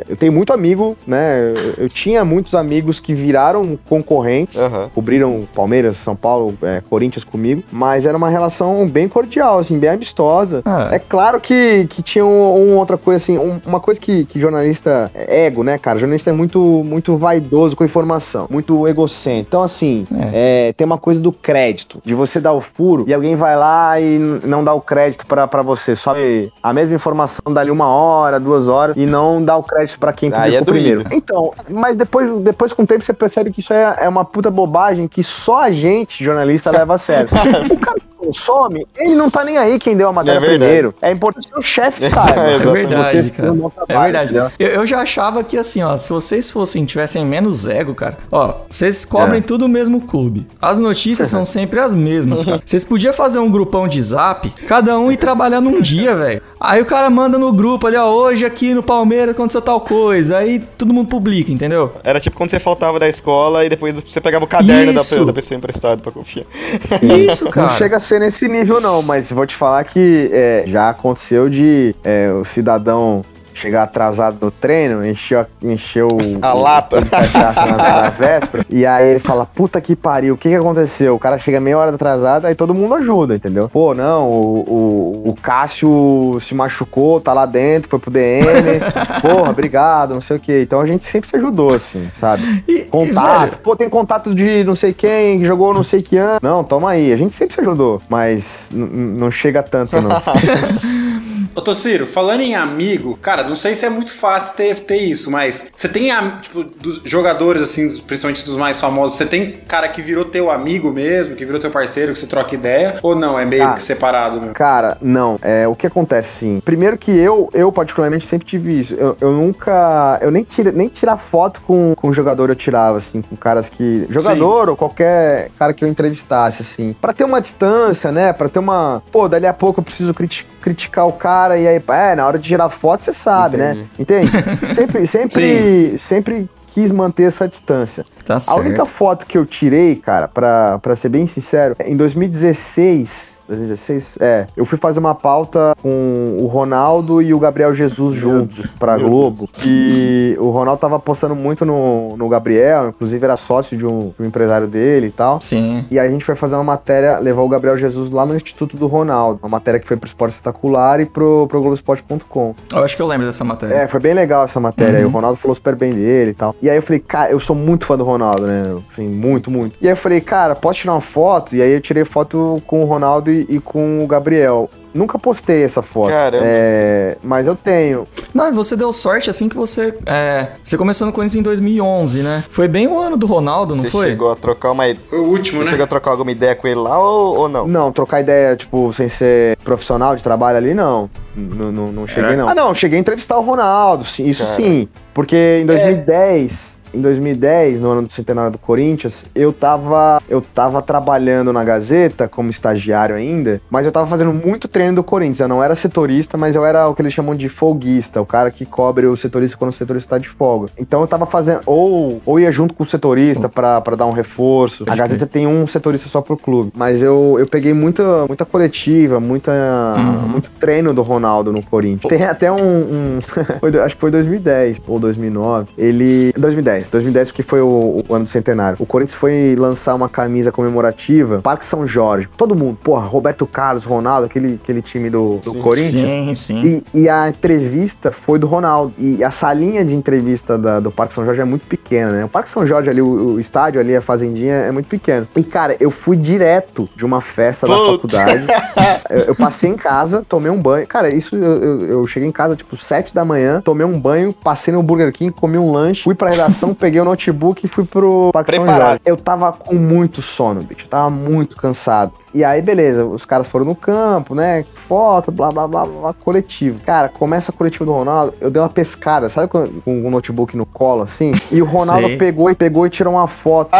Eu tenho muito amigo, né? Eu, eu tinha muitos amigos que viraram concorrentes, Aham. cobriram Palmeiras, São Paulo, é, Corinthians comigo, mas era uma relação bem cordial, assim, bem amistosa. Ah, É claro que, que tinha um, um outra coisa assim, um- uma coisa que, que jornalista é ego, né, cara? Jornalista é muito, muito vaidoso com informação, muito egocêntrico. Então, assim, é, tem uma coisa do crédito, de você dar o furo e alguém vai lá e não dá o crédito pra pra você, sobe a mesma informação dali uma hora, duas horas e não dá o crédito pra quem Aí é publicou doído. primeiro. Então, mas depois, depois com o tempo você percebe que isso é, é uma puta bobagem que só a gente, jornalista, leva a sério. o cara que consome, ele não tá nem aí quem deu a matéria É verdade. primeiro. É importante que o chefe saiba. É É Exatamente. verdade, Você cara. um É trabalho, verdade. entendeu? Eu, eu já achava que assim, ó, se vocês fossem, tivessem menos ego, cara, ó, vocês cobrem É. tudo o mesmo clube. As notícias são sempre as mesmas, cara. Vocês podiam fazer um grupão de zap, cada um ir trabalhar num dia, velho. Aí o cara manda no grupo ali, ó, hoje aqui no Palmeiras aconteceu tal coisa. Aí todo mundo publica, entendeu? Era tipo quando você faltava da escola e depois você pegava o caderno da, Isso. da pessoa emprestado pra confiar. Isso, cara. Não chega a ser nesse nível, não, mas vou te falar que é, já aconteceu de é, o cidadão chegar atrasado no treino, encheu, encheu A o- lata. o de cachaça na, na véspera, e aí ele fala, puta que pariu, o que que aconteceu? O cara chega meia hora atrasado, aí todo mundo ajuda, entendeu? Pô, não, o, o, o Cássio se machucou, tá lá dentro, foi pro DM, porra, obrigado, não sei o que. Então a gente sempre se ajudou, assim, sabe? E- e, Contato. velho, Pô, tem contato de não sei quem, que jogou não sei que ano. Não, toma aí. A gente sempre se ajudou, mas não chega tanto, não. Ô, Tociro, falando em amigo, cara, não sei se é muito fácil ter, ter isso, mas você tem, tipo, dos jogadores, assim, principalmente dos mais famosos, você tem cara que virou teu amigo mesmo, que virou teu parceiro, que você troca ideia, ou não? É meio Ah. que separado, meu? Cara, não. É, o que acontece, sim. Primeiro que eu, eu particularmente, sempre tive isso. Eu, eu nunca. Eu nem, tira, nem tirar foto com, com jogador eu tirava, assim, com caras que. Jogador ou qualquer cara que eu entrevistasse, assim. Pra ter uma distância, né? Pra ter uma. Pô, dali a pouco eu preciso criti- criticar o cara e aí, é, na hora de tirar foto, você sabe, né? Entende? sempre, sempre, sempre quis manter essa distância. Tá A certo. única foto que eu tirei, cara, pra, pra ser bem sincero, em 2016. 2016? É. Eu fui fazer uma pauta com o Ronaldo e o Gabriel Jesus juntos pra Globo. E o Ronaldo tava postando muito no, no Gabriel, inclusive era sócio de um, de um empresário dele e tal. Sim. E a gente foi fazer uma matéria, levar o Gabriel Jesus lá no Instituto do Ronaldo. Uma matéria que foi pro Esporte Espetacular e pro, pro Globoesporte.com. Eu acho que eu lembro dessa matéria. É, foi bem legal essa matéria. Uhum. O Ronaldo falou super bem dele e tal. E aí eu falei, cara, eu sou muito fã do Ronaldo, né? Assim, muito, muito. E aí eu falei, cara, posso tirar uma foto? E aí eu tirei foto com o Ronaldo e, e com o Gabriel. Nunca postei essa foto. Caramba. É, mas eu tenho. Não, e você deu sorte assim que você. É, você começou no Corinthians em 2011, né? Foi bem o ano do Ronaldo, não Você foi? chegou a trocar uma ideia. Foi o último, Você né? chegou a trocar alguma ideia com ele lá ou, ou não? Não, trocar ideia, tipo, sem ser profissional de trabalho ali, não. Não, não, não cheguei, É? não. Ah, não, cheguei a entrevistar o Ronaldo, sim, isso Cara. sim. Porque em 2010, em 2010, no ano do centenário do Corinthians, eu tava, eu tava trabalhando na Gazeta como estagiário ainda, mas eu tava fazendo muito treino do Corinthians. Eu não era setorista, mas eu era o que eles chamam de folguista, o cara que cobre o setorista quando o setorista tá de folga. Então eu tava fazendo, ou, ou ia junto com o setorista pra, pra dar um reforço. A Gazeta tem um setorista só pro clube. Mas eu, eu peguei muita, muita coletiva, muita, Uhum. muito treino do Ronaldo no Corinthians. Tem até um. um- acho que foi 2010 ou 2009. Ele. 2010. 2010 que foi o, o ano do centenário. O Corinthians foi lançar uma camisa comemorativa, Parque São Jorge. Todo mundo, porra, Roberto Carlos, Ronaldo, aquele, aquele time do, do Sim. Corinthians. Sim, sim. E, e a entrevista foi do Ronaldo. E a salinha de entrevista da- do Parque São Jorge é muito pequena, né? O Parque São Jorge ali, o, o estádio ali, a fazendinha, é muito pequeno. E, cara, eu fui direto de uma festa da Putz. faculdade. eu, eu passei em casa, tomei um banho. Cara, isso eu, eu- eu cheguei em casa, tipo, sete da manhã, tomei um banho, passei no Burger King, comi um lanche, fui pra redação, peguei o notebook e fui pro Parque São Preparado. Jorge. Eu tava com muito sono, bicho. Eu tava muito cansado. E aí, beleza, os caras foram no campo, né? Foto, blá blá blá blá, coletivo. Cara, começa a coletiva do Ronaldo, eu dei uma pescada, sabe com, com o notebook no colo, assim? E o Ronaldo Sei. pegou e pegou e tirou uma foto.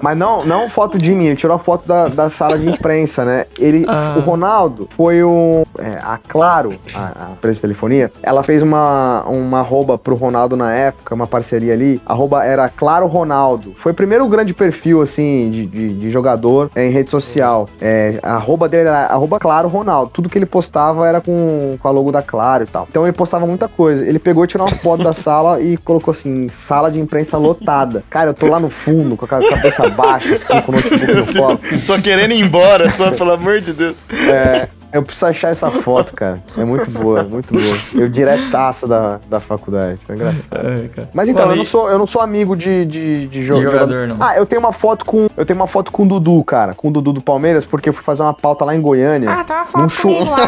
Mas não, não foto de mim, ele tirou a foto da, da sala de imprensa, né? Ele, Ah. o Ronaldo foi um. é, a Claro, a, a empresa de telefonia, ela fez uma, uma arroba pro Ronaldo na época, uma parceria ali. A arroba era Claro Ronaldo. Foi o primeiro grande perfil, assim, de, de, de jogador é, em rede social. É, a arroba dele era arroba Claro Ronaldo. Tudo que ele postava era com, com a logo da Claro e tal. Então ele postava muita coisa. Ele pegou e tirou uma foto da sala e colocou assim, sala de imprensa lotada. Cara, eu tô lá no fundo, com a cabeça baixa, assim, com o notebook no colo. Só querendo ir embora, só pelo amor de Deus. É, eu preciso achar essa foto, cara. É muito boa, muito boa. Eu diretaço da, da faculdade. Foi engraçado. É, cara. Mas então, eu não sou, eu não sou amigo de, de, de jo- De jogador, não. Ah, eu tenho uma foto com. Eu tenho uma foto com o Dudu, cara. Com o Dudu do Palmeiras, porque eu fui fazer uma pauta lá em Goiânia. Ah, tá uma foto comigo lá.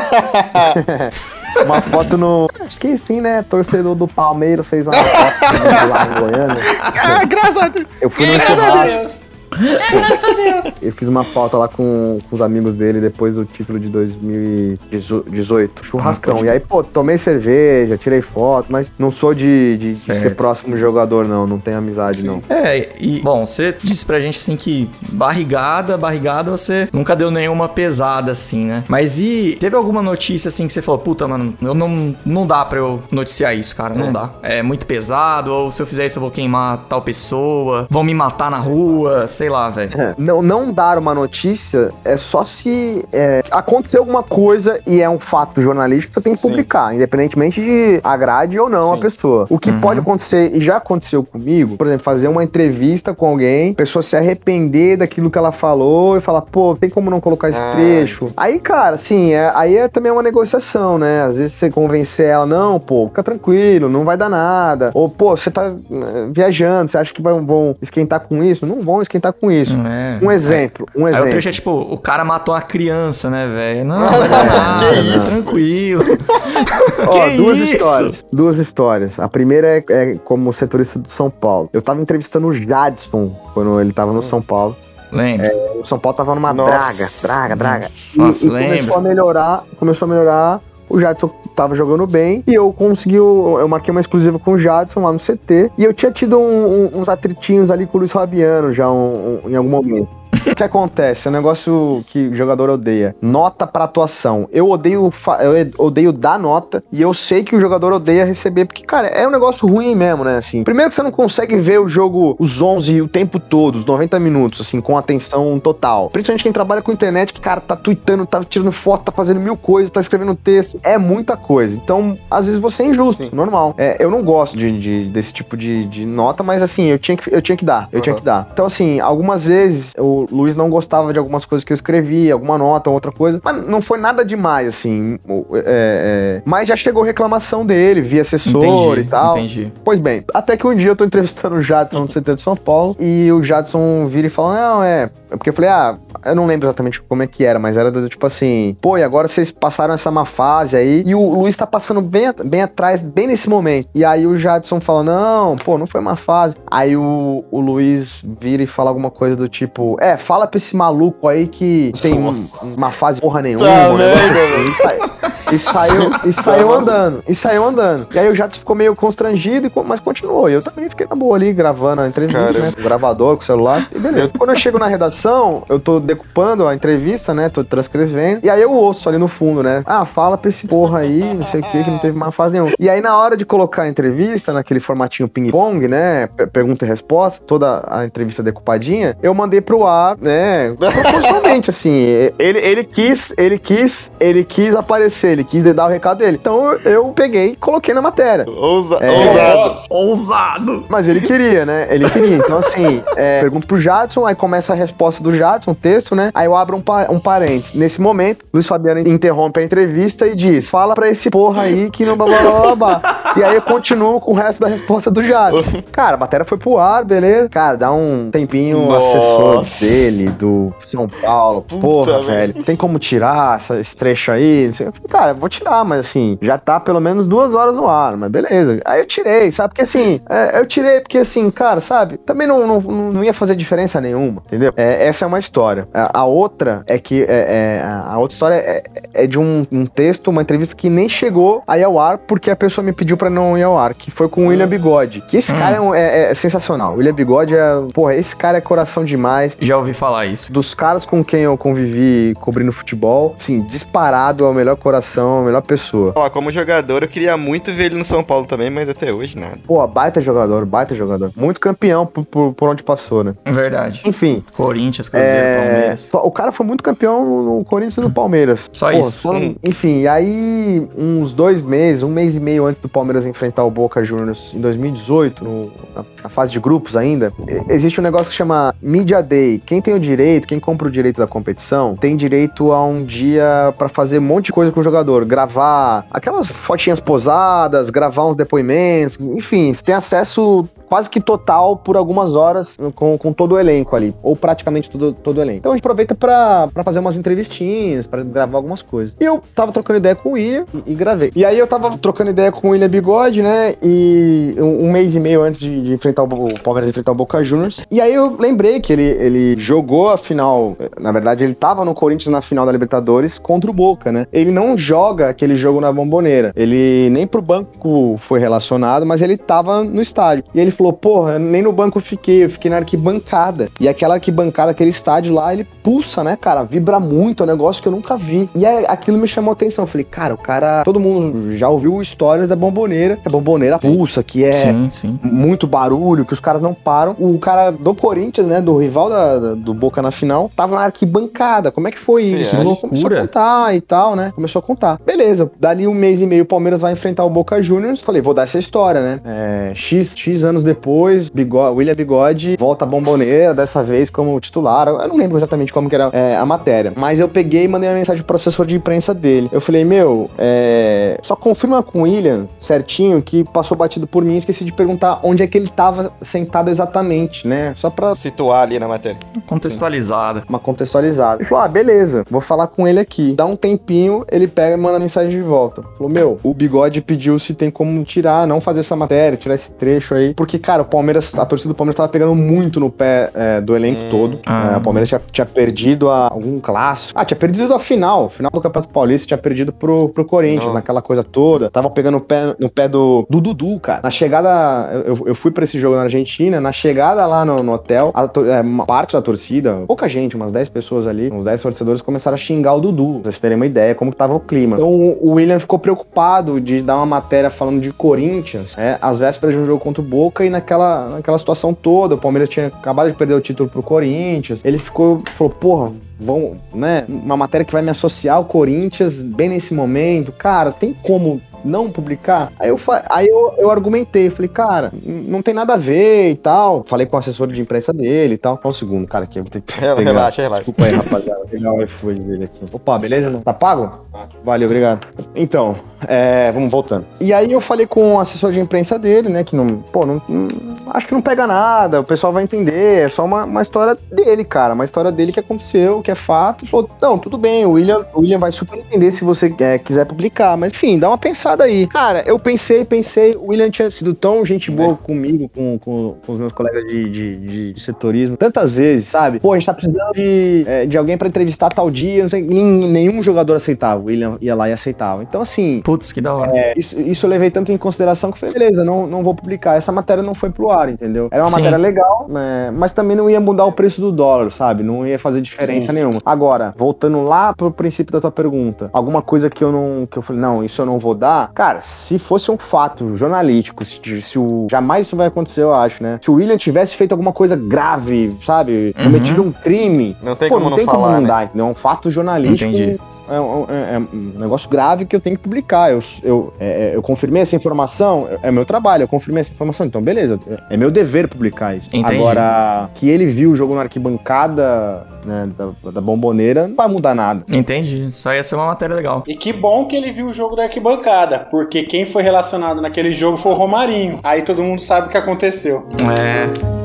uma foto no. Esqueci, né? Torcedor do Palmeiras fez uma foto lá em Goiânia. Ah, graças a Deus. Eu fui no churrasco. É, graças a Deus. Eu fiz uma foto lá com, com os amigos dele depois do título de 2018. Churrascão. pode e aí, pô, tomei cerveja, tirei foto, mas não sou de, de- de ser próximo jogador, não. Não tenho amizade, não. É, e, bom, você disse pra gente assim que barrigada, barrigada, você nunca deu nenhuma pesada assim, né? Mas e teve alguma notícia assim que você falou, puta, mano, eu não, não dá pra eu noticiar isso, cara, não dá. É muito pesado, ou se eu fizer isso eu vou queimar tal pessoa, vão me matar na rua, sei lá, velho. É, Não, não dar uma notícia é só se é, acontecer alguma coisa e é um fato jornalístico, você tem que Sim. publicar, independentemente de agrade ou não a Sim. pessoa. O que Uhum. pode acontecer, e já aconteceu comigo, por exemplo, fazer uma entrevista com alguém, a pessoa se arrepender daquilo que ela falou e falar, pô, tem como não colocar esse Ah, trecho? Aí, cara, assim, é- aí é também uma negociação, né? Às vezes você convencer ela, não, pô, fica tranquilo, não vai dar nada. Ou, pô, você tá eh, viajando, você acha que vão, vão esquentar com isso? Não vão esquentar com isso. É. Um exemplo, um Aí o exemplo. trecho é tipo, o cara matou uma criança, né, velho? Não, não nada, Que isso? tranquilo. Ó, que duas isso? histórias. Duas histórias. A primeira é, é como setorista do São Paulo. Eu tava entrevistando o Jadson quando ele tava no São Paulo. Lembra? O São Paulo tava numa Nossa. draga, draga, draga. E, Nossa, e lembro. começou a melhorar, começou a melhorar. O Jadson tava jogando bem e eu consegui, eu marquei uma exclusiva com o Jadson lá no CT e eu tinha tido um- um- uns atritinhos ali com o Luiz Fabiano já um- em algum momento. O que acontece? É um negócio que o jogador odeia. Nota pra atuação. Eu odeio, eu odeio dar nota e eu sei que o jogador odeia receber, porque, cara, é um negócio ruim mesmo, né? Assim, primeiro que você não consegue ver o jogo, os 11 o tempo todo, os 90 minutos, assim, com atenção total. Principalmente quem trabalha com internet, que, cara, tá tweetando, tá tirando foto, tá fazendo mil coisas, tá escrevendo texto. É muita coisa. Então, às vezes você é injusto, Sim. normal. É, eu não gosto de, de- desse tipo de, de nota, mas assim, eu tinha que, eu tinha que dar. Eu tinha Uhum. que dar. Então, assim, algumas vezes o Luiz não gostava de algumas coisas que eu escrevi, alguma nota, outra coisa. Mas não foi nada demais, assim. o- é, é, mas já chegou reclamação dele, via assessor Entendi, e tal. entendi. Pois bem, até que um dia eu tô entrevistando o Jadson no CT de São Paulo e o Jadson vira e fala: Não, é. é Porque eu falei, ah, eu não lembro exatamente como é que era, mas era do tipo assim, pô, e agora vocês passaram essa má fase aí, e o Luiz tá passando bem, bem atrás, bem nesse momento. E aí o Jadson fala, não, pô, não foi uma fase. Aí o, o Luiz vira e fala alguma coisa do tipo, é, fala pra esse maluco aí que tem um- uma fase porra nenhuma. Tá um assim. E sai- saiu, e saiu andando. E saiu andando. E aí o Jadson ficou meio constrangido, co- mas continuou. E eu também fiquei na boa ali, gravando a entrevista, né? Com o gravador, com o celular. E beleza. Quando eu chego na redação, eu tô decupando a entrevista, né? Tô transcrevendo. E aí eu ouço ali no fundo, né? Ah, fala pra esse porra aí, não sei o que, que não teve mais fase nenhuma. E aí na hora de colocar a entrevista, naquele formatinho ping-pong, né? Pergunta e resposta, toda a entrevista decupadinha, eu mandei pro ar, né? Proporcionalmente, assim. Ele, ele quis, ele quis, ele quis aparecer, ele quis dar o recado dele. Então eu, peguei e coloquei na matéria. Ousa, É. Ousado. Nossa. Ousado! Mas ele queria, né? Ele queria. Então, assim, é, pergunto pro Jadson, aí começa a resposta do Jadson, o texto, né? Aí eu abro um, pa- um parênteses. Nesse momento, Luiz Fabiano interrompe a entrevista e diz: Fala pra esse porra aí que não blá blá blá blá. E aí eu continuo com o resto da resposta do Jadson. Cara, a matéria foi pro ar, beleza? Cara, dá um tempinho o assessor Nossa. Dele, do São Paulo. Porra, velho. Tem como tirar essa, esse trecho aí? Eu falei, cara, eu vou tirar, mas assim, já tá pelo menos duas horas no ar, mas beleza. Aí eu tirei, sabe? Porque assim, é, eu tirei porque assim, cara, sabe? Também não, não, não ia fazer diferença nenhuma, entendeu? É, essa é uma história. A, a outra é que é, é, a outra história é, é de um, um texto, uma entrevista que nem chegou aí ao ar porque a pessoa me pediu pra não ir ao ar, que foi com o William Bigode. Que esse Hum. cara é, um- é- é sensacional. O William Bigode é. Porra, esse cara é coração demais. Já ouvi falar isso. Dos caras com quem eu convivi cobrindo futebol, sim, disparado é o melhor coração, a melhor pessoa. Ó, como jogador, eu queria muito ver ele no São Paulo também, mas até hoje nada. Pô, baita jogador, baita jogador. Muito campeão por, por, por onde passou, né? Verdade. Enfim. Corinthians, Cruzeiro, é, Palmeiras. O cara foi muito campeão no Corinthians e no Palmeiras. Só isso. Hum. Enfim, e aí, uns dois meses, um mês e meio antes do Palmeiras enfrentar o Boca Juniors em 2018, no- na, na fase de grupos ainda, existe um negócio que chama Media Day. Quem tem o direito, quem compra o direito da competição, tem direito a um dia pra fazer um monte de coisa com o jogador. Gravar aquelas fotinhas posadas, gravar uns depoimentos, enfim, você tem acesso quase que total por algumas horas com, com todo o elenco ali, ou praticamente todo, todo o elenco. Então a gente aproveita pra, pra fazer umas entrevistinhas, pra gravar algumas coisas. E eu tava trocando ideia com o William e, e gravei. E aí eu tava trocando ideia com o William Bigode, né? E um, um mês e meio antes de, de enfrentar o, o Palmeiras enfrentar o Boca Juniors. E aí eu lembrei que ele, ele jogou a final, na verdade ele tava no Corinthians na final da Libertadores contra o Boca, né? Ele não joga aquele jogo na bomboneira. Ele nem pro banco foi relacionado, mas ele tava no estádio. E ele falou: Porra, nem no banco eu fiquei, eu fiquei na arquibancada. E aquela arquibancada, aquele estádio lá, ele pulsa, né, cara? Vibra muito, é um negócio que eu nunca vi. E aí, aquilo me chamou a atenção. Eu falei, cara, o cara. Todo mundo já ouviu histórias da bomboneira. que A bomboneira pulsa, que é Sim, sim. muito barulho, que os caras não param. O cara do Corinthians, né, do rival da- da- do Boca na final, tava na arquibancada. Como é que foi Cê isso? acha? Começou a Loucura. contar e tal, né? Começou a contar. Beleza, dali um mês e meio o Palmeiras vai enfrentar o Boca Juniors. Falei, vou dar essa história, né? É, X, X anos depois, Bigode, William Bigode volta à bomboneira, dessa vez como titular. Eu não lembro exatamente como que era é, a matéria. Mas eu peguei e mandei uma mensagem pro assessor de imprensa dele. Eu falei, meu, é, só confirma com o William certinho que passou batido por mim. Esqueci de perguntar onde é que ele tava sentado exatamente, né? Só pra Situar ali na matéria. Contextualizada. uma contextualizada. Ele falou: ah, beleza, vou falar com ele aqui. Dá um tempinho, ele pega e manda mensagem de volta. Falou: meu, o bigode pediu se tem como tirar, não fazer essa matéria, tirar esse trecho aí. Porque, cara, o Palmeiras, a torcida do Palmeiras tava pegando muito no pé é, do elenco Hum. todo. Ah. É, o Palmeiras tinha, tinha perdido a, algum clássico. Ah, tinha perdido a final. Final do Campeonato Paulista tinha perdido pro, pro Corinthians, Nossa. naquela coisa toda. Tava pegando no pé, no pé do, do Dudu, cara. Na chegada, eu, eu fui pra esse jogo na Argentina, na chegada lá no, no hotel, a é, uma parte da torcida, pouca gente, umas 10 pessoas ali, uns 10 torcedores começaram a xingar o Dudu, pra vocês terem uma ideia como que tava o clima. Então o William ficou preocupado de dar uma matéria falando de Corinthians, é, às vésperas de um jogo contra o Boca naquela, naquela situação toda, o Palmeiras tinha acabado de perder o título pro Corinthians, ele ficou, falou, porra, vão, né, uma matéria que vai me associar ao Corinthians bem nesse momento, cara, tem como não publicar? Aí eu, aí eu, eu argumentei, falei, cara, não tem nada a ver e tal. Falei com o assessor de imprensa dele e tal. Só um segundo, cara, aqui eu vou ter que Relaxa, pegar. relaxa, relaxa. Desculpa aí, rapaziada. Vou pegar o iFood dele aqui. Opa, beleza? Tá pago? Valeu, obrigado. Então, é, vamos voltando. E aí eu falei com o assessor de imprensa dele, né, que não, pô, não, não- acho que não pega nada, o pessoal vai entender, é só uma, uma história dele, cara, uma história dele que aconteceu, que é fato. Falou, não, tudo bem, o William, o William vai super entender se você é, quiser publicar, mas enfim, dá uma pensada aí. Cara, eu pensei, pensei, o William tinha sido tão gente boa comigo, com, com, com os meus colegas de, de, de- setorismo, tantas vezes, sabe? Pô, a gente tá precisando de, é, de alguém pra entrevistar tal dia, não sei, nenhum jogador aceitava, o William ia lá e aceitava. Então, assim, Putz, que da hora. é, isso, isso eu levei tanto em consideração que eu falei, beleza, não, não vou publicar. Essa matéria não foi pro ar, entendeu? Era uma Sim. matéria legal, né, mas também não ia mudar o preço do dólar, sabe? Não ia fazer diferença nenhuma. Agora, voltando lá pro princípio da tua pergunta, alguma coisa que eu não. que eu falei, não, isso eu não vou dar. Cara, se fosse um fato jornalístico, se, se o. Jamais isso vai acontecer, eu acho, né? Se o William tivesse feito alguma coisa grave, sabe? Uhum. Cometido um crime. Não tem Pô, como não não tem como falar, não né? dar, entendeu? É um fato jornalístico Entendi. É um, é- é um negócio grave que eu tenho que publicar. Eu, eu, é- é- eu confirmei essa informação, é, é meu trabalho, eu confirmei essa informação, então beleza, é meu dever publicar isso. Entendi. Agora, que ele viu o jogo na arquibancada né, da, da bomboneira, não vai mudar nada. Entendi. Só ia ser uma matéria legal. E que bom que ele viu o jogo da arquibancada, porque quem foi relacionado naquele jogo foi o Romarinho. Aí todo mundo sabe o que aconteceu. É.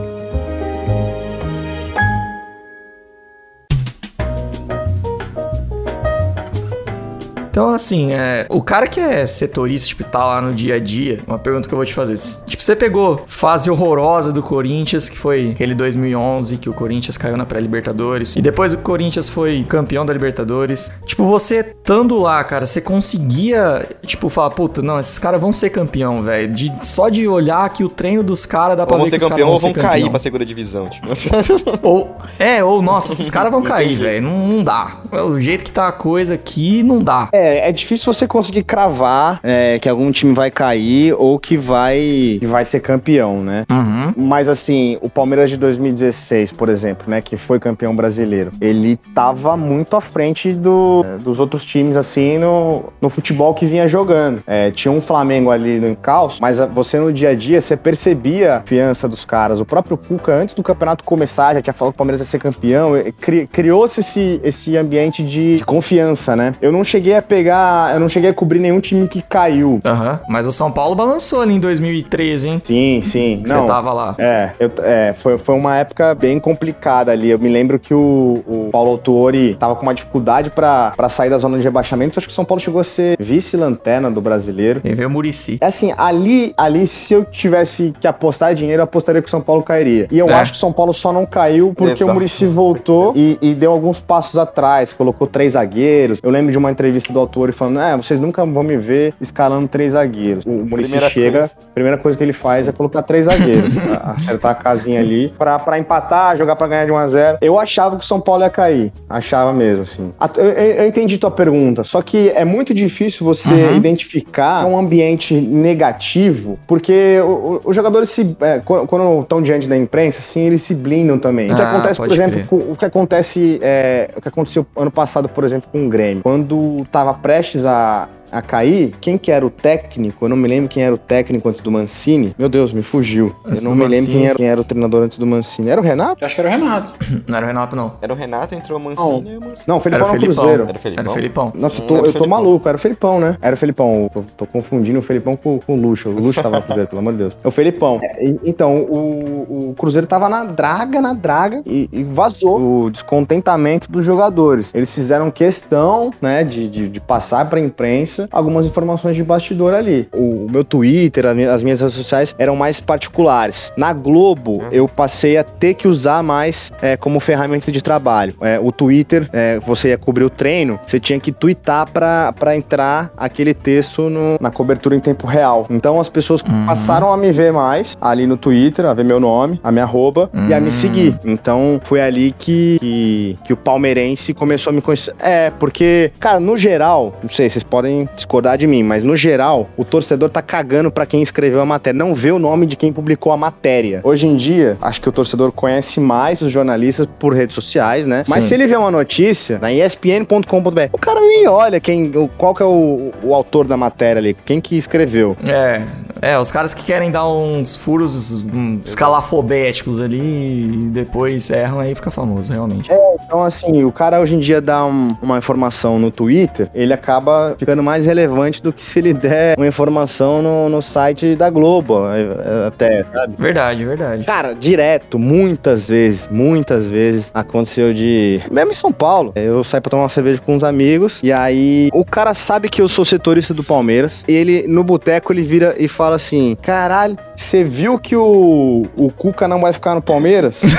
Então, assim, é, o cara que é setorista, tipo, tá lá no dia a dia, uma pergunta que eu vou te fazer. Tipo, você pegou fase horrorosa do Corinthians, que foi aquele 2011 que o Corinthians caiu na pré-Libertadores, e depois o Corinthians foi campeão da Libertadores. Tipo, você estando lá, cara, você conseguia, tipo, falar, puta, não, esses caras vão ser campeão, velho. De, só de olhar que o treino dos caras dá pra Ou ver que ser os caras campeão vão ou ser vão cair campeão. pra segunda divisão, tipo. Ou, é, ou, nossa, esses caras vão cair, velho. Não, não dá. O jeito que tá a coisa aqui, não dá. É, é difícil você conseguir cravar é, que algum time vai cair ou que vai, que vai ser campeão, né? Uhum. Mas assim, o Palmeiras de 2016, por exemplo, né, que foi campeão brasileiro, ele tava muito à frente do, é, dos outros times, assim, no, no futebol que vinha jogando. É, tinha um Flamengo ali no caos, mas você no dia a dia, você percebia a confiança dos caras. O próprio Cuca, antes do campeonato começar, já tinha falado que o Palmeiras ia ser campeão, cri- criou-se esse, esse ambiente de, de confiança, né? Eu não cheguei a pegar, eu não cheguei a cobrir nenhum time que caiu. Aham. Mas o São Paulo balançou ali em 2013, hein? Sim, sim. Você Não, tava lá. É, eu- é, foi, foi uma época bem complicada ali. Eu me lembro que o, o Paulo Autuori tava com uma dificuldade pra pra sair da zona de rebaixamento. Acho que o São Paulo chegou a ser vice-lanterna do brasileiro. E veio o Murici. É assim, ali, ali, se eu tivesse que apostar dinheiro, eu apostaria que o São Paulo cairia. E eu É. acho que o São Paulo só não caiu porque Exato. o Murici voltou e, e deu alguns passos atrás, colocou três zagueiros. Eu lembro de uma entrevista do autor falando: é, vocês nunca vão me ver escalando três zagueiros. O Murici chega, coisa. a primeira coisa que ele faz Sim. é colocar três zagueiros, acertar a casinha ali pra, pra empatar, jogar pra ganhar de 1 a 0 Eu achava que o São Paulo ia cair. Achava mesmo, assim. Eu, eu- eu entendi tua pergunta, só que é muito difícil você Uhum. identificar um ambiente negativo, porque o- o- os jogadores se. é, quando estão diante da imprensa, assim, eles se blindam também. o que Ah, acontece, por exemplo, com- o que acontece. é, o que aconteceu ano passado, por exemplo, com o Grêmio. Quando tava prestes a. A cair, quem que era o técnico? Eu não me lembro quem era o técnico antes do Mancini. Meu Deus, me fugiu. Antes eu não me lembro Mancini. quem era, quem era o treinador antes do Mancini. Era o Renato? Eu acho que era o Renato. Não era o Renato, não. Era o Renato, entrou o Mancini e o Mancini. Não, o Felipão Era o Felipão. Cruzeiro. Era o Felipão? Era o Felipão. Nossa, eu tô, eu tô Felipão. maluco, era o Felipão, né? Era o Felipão. Tô, tô confundindo o Felipão com, com o Luxo. O Luxo tava no Cruzeiro, pelo amor de Deus. É o Felipão. É, então, o, o Cruzeiro tava na draga, na draga, e, e vazou o descontentamento dos jogadores. Eles fizeram questão, né, de, de, de passar pra imprensa algumas informações de bastidor ali. O, meu Twitter, as minhas redes sociais eram mais particulares. Na Globo, eu passei a ter que usar mais é, como ferramenta de trabalho. É, o Twitter, é, você ia cobrir o treino, você tinha que twittar pra pra entrar aquele texto no- na cobertura em tempo real. Então as pessoas Uhum. passaram a me ver mais ali no Twitter, a ver meu nome, a minha arroba e a me Hum. seguir. Então foi ali que, que, que o palmeirense começou a me conhecer. É, porque, cara, no geral, não sei, vocês podem discordar de mim, mas no geral, o torcedor tá cagando pra quem escreveu a matéria, não vê o nome de quem publicou a matéria. Hoje em dia, acho que o torcedor conhece mais os jornalistas por redes sociais, né? Mas Sim. se ele vê uma notícia na espn.com.br, o cara nem olha quem, qual que é o, o autor da matéria ali, quem que escreveu. É, é, os caras que querem dar uns furos escalafobéticos ali e depois erram aí fica famoso, realmente. Então, assim, o cara hoje em dia dá um- uma informação no Twitter, ele acaba ficando mais relevante do que se ele der uma informação no, no site da Globo, é, é, até, sabe? Verdade, verdade. Cara, direto, muitas vezes, muitas vezes aconteceu de. Mesmo em São Paulo, eu saio pra tomar uma cerveja com uns amigos e aí o cara sabe que eu sou setorista do Palmeiras. E ele, no boteco, ele vira e fala assim: Caralho, você viu que o, o Cuca não vai ficar no Palmeiras?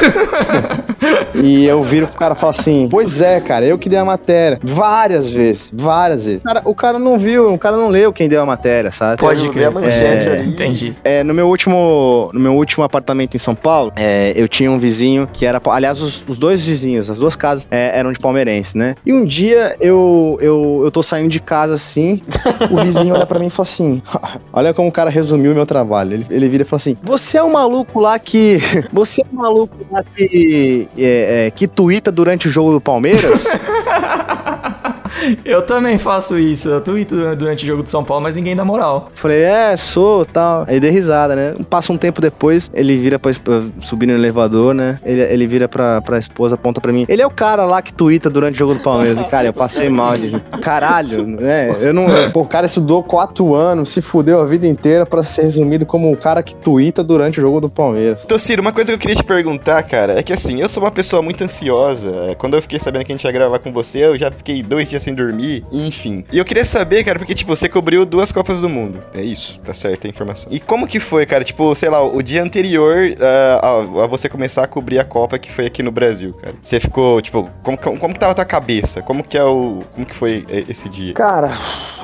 E eu viro pro cara e falo assim: Pois é, cara, eu que dei a matéria. Várias vezes, várias vezes. Cara, o cara não viu, o cara não leu quem deu a matéria, sabe? Pode ver a crer. manchete É, ali. entendi. É, no meu último, no meu último apartamento em São Paulo, é, eu tinha um vizinho que era, aliás, os, os dois vizinhos, as duas casas é, eram de palmeirense, né? E um dia eu, eu, eu tô saindo de casa assim, o vizinho olha pra mim e fala assim: Olha como o cara resumiu o meu trabalho. Ele, ele vira e fala assim: Você é o maluco lá que. Você é o maluco lá que. É, é, que tuita durante o jogo do Palmeiras? Eu também faço isso. Eu tweeto durante o jogo do São Paulo, mas ninguém dá moral. Falei, é, sou, tal. Aí dei risada, né? Passa um tempo depois, ele vira pra, subir no elevador, né? Ele, ele vira pra, pra esposa, aponta pra mim. Ele é o cara lá que tuita durante o jogo do Palmeiras. E, cara, eu passei mal de. Caralho, né? Eu não. Pô, o cara estudou quatro anos, se fudeu a vida inteira pra ser resumido como o cara que tuita durante o jogo do Palmeiras. Então, Ciro, uma coisa que eu queria te perguntar, cara, é que assim, eu sou uma pessoa muito ansiosa. Quando eu fiquei sabendo que a gente ia gravar com você, eu já fiquei dois dias sem sem dormir, enfim. E eu queria saber, cara, porque, tipo, você cobriu duas Copas do Mundo. É isso, tá certo a informação. E como que foi, cara? Tipo, sei lá, o dia anterior uh, a, a, você começar a cobrir a Copa que foi aqui no Brasil, cara. Você ficou, tipo, como, como, como que tava a tua cabeça? Como que é o. Como que foi esse dia? Cara,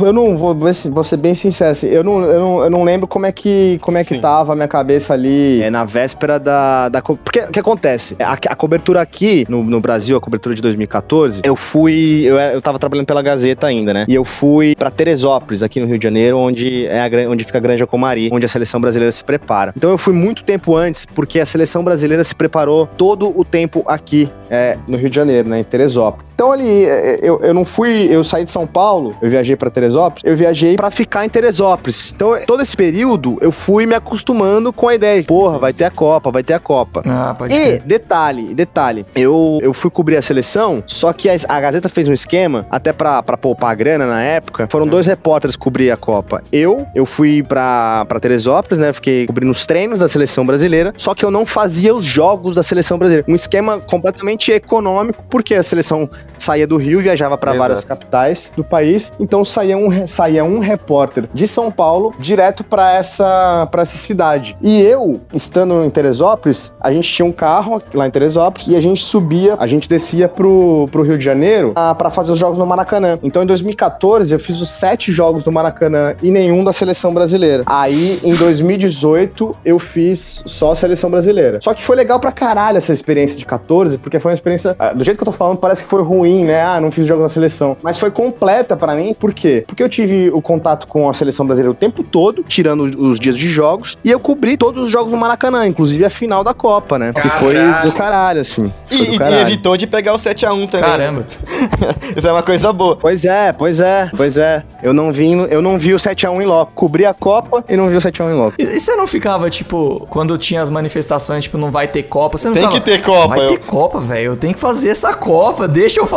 eu não vou, vou ser bem sincero, assim, eu não, eu não, eu não lembro como é que, como é que tava a minha cabeça ali é, na véspera da. da porque o que acontece? A, a cobertura aqui no, no Brasil, a cobertura de 2014, eu fui. Eu, eu tava trabalhando pela Gazeta ainda, né? E eu fui para Teresópolis, aqui no Rio de Janeiro, onde, é a, onde fica a Granja Comari, onde a seleção brasileira se prepara. Então eu fui muito tempo antes, porque a seleção brasileira se preparou todo o tempo aqui é, no Rio de Janeiro, né? Em Teresópolis. Então ali, é, eu, eu não fui, eu saí de São Paulo, eu viajei para Teresópolis, eu viajei para ficar em Teresópolis. Então todo esse período eu fui me acostumando com a ideia, de, porra, vai ter a Copa, vai ter a Copa. Ah, pode e ser. detalhe, detalhe, eu, eu fui cobrir a seleção, só que a, a Gazeta fez um esquema, até pra poupar grana na época, foram dois repórteres cobrir a Copa. Eu, eu fui pra Teresópolis, né, fiquei cobrindo os treinos da seleção brasileira, só que eu não fazia os jogos da seleção brasileira. Um esquema completamente econômico, porque a seleção saía do Rio, viajava para várias capitais do país, então saía um, saía um repórter de São Paulo direto para essa, pra essa cidade. E eu, estando em Teresópolis, a gente tinha um carro lá em Teresópolis e a gente subia, a gente descia pro, pro Rio de Janeiro ah, para fazer os jogos no Maracanã. Então em 2014 eu fiz os sete jogos do Maracanã e nenhum da seleção brasileira. Aí em 2018 eu fiz só a seleção brasileira. Só que foi legal pra caralho essa experiência de 14, porque foi uma experiência, ah, do jeito que eu tô falando, parece que foi ruim, né? Ah, não fiz jogo na seleção. Mas foi completa para mim, por quê? Porque eu tive o contato com a seleção brasileira o tempo todo, tirando os dias de jogos, e eu cobri todos os jogos no Maracanã, inclusive a final da Copa, né? Que foi do caralho, assim. E, caralho. e, evitou de pegar o 7x1 também. Caramba. Isso é uma coisa boa. Pois é, pois é, pois é. Eu não vi, eu não vi o 7x1 em loco. Cobri a Copa e não vi o 7x1 em loco. E, e, você não ficava, tipo, quando tinha as manifestações, tipo, não vai ter Copa, você não Tem ficava, que ter Copa. Vai eu... ter Copa, velho. Eu tenho que fazer essa Copa, deixa eu fazer.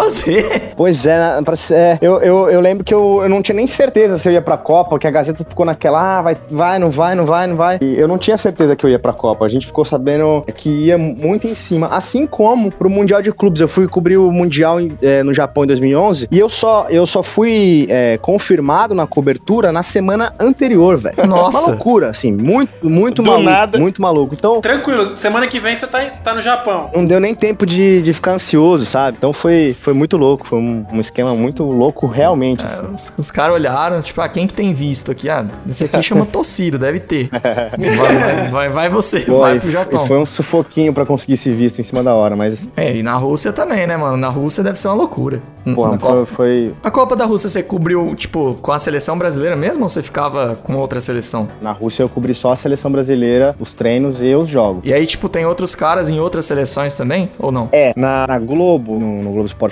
Pois é, é eu, eu, eu lembro que eu, eu não tinha nem certeza se eu ia pra Copa, que a Gazeta ficou naquela, ah, vai, vai, não vai, não vai, não vai. E eu não tinha certeza que eu ia pra Copa. A gente ficou sabendo que ia muito em cima. Assim como pro Mundial de Clubes. Eu fui cobrir o Mundial é, no Japão em 2011 e eu só, eu só fui é, confirmado na cobertura na semana anterior, velho. Nossa. Uma loucura, assim, muito, muito Do maluco. nada. Muito maluco. Então. Tranquilo, semana que vem você tá, você tá no Japão. Não deu nem tempo de, de ficar ansioso, sabe? Então foi, foi muito louco. Foi um, um esquema muito louco, realmente. É, assim. os, os caras olharam, tipo, ah, quem que tem visto aqui? Ah, esse aqui chama Tociro, deve ter. Vai, vai, vai, vai você, Pô, vai e, pro e Japão. foi um sufoquinho pra conseguir esse visto em cima da hora, mas. É, e na Rússia também, né, mano? Na Rússia deve ser uma loucura. Porra, foi, Copa. foi- A Copa da Rússia você cobriu, tipo, com a seleção brasileira mesmo ou você ficava com outra seleção? Na Rússia eu cobri só a seleção brasileira, os treinos e os jogos. E aí, tipo, tem outros caras em outras seleções também? Ou não? É, na, na Globo, no, no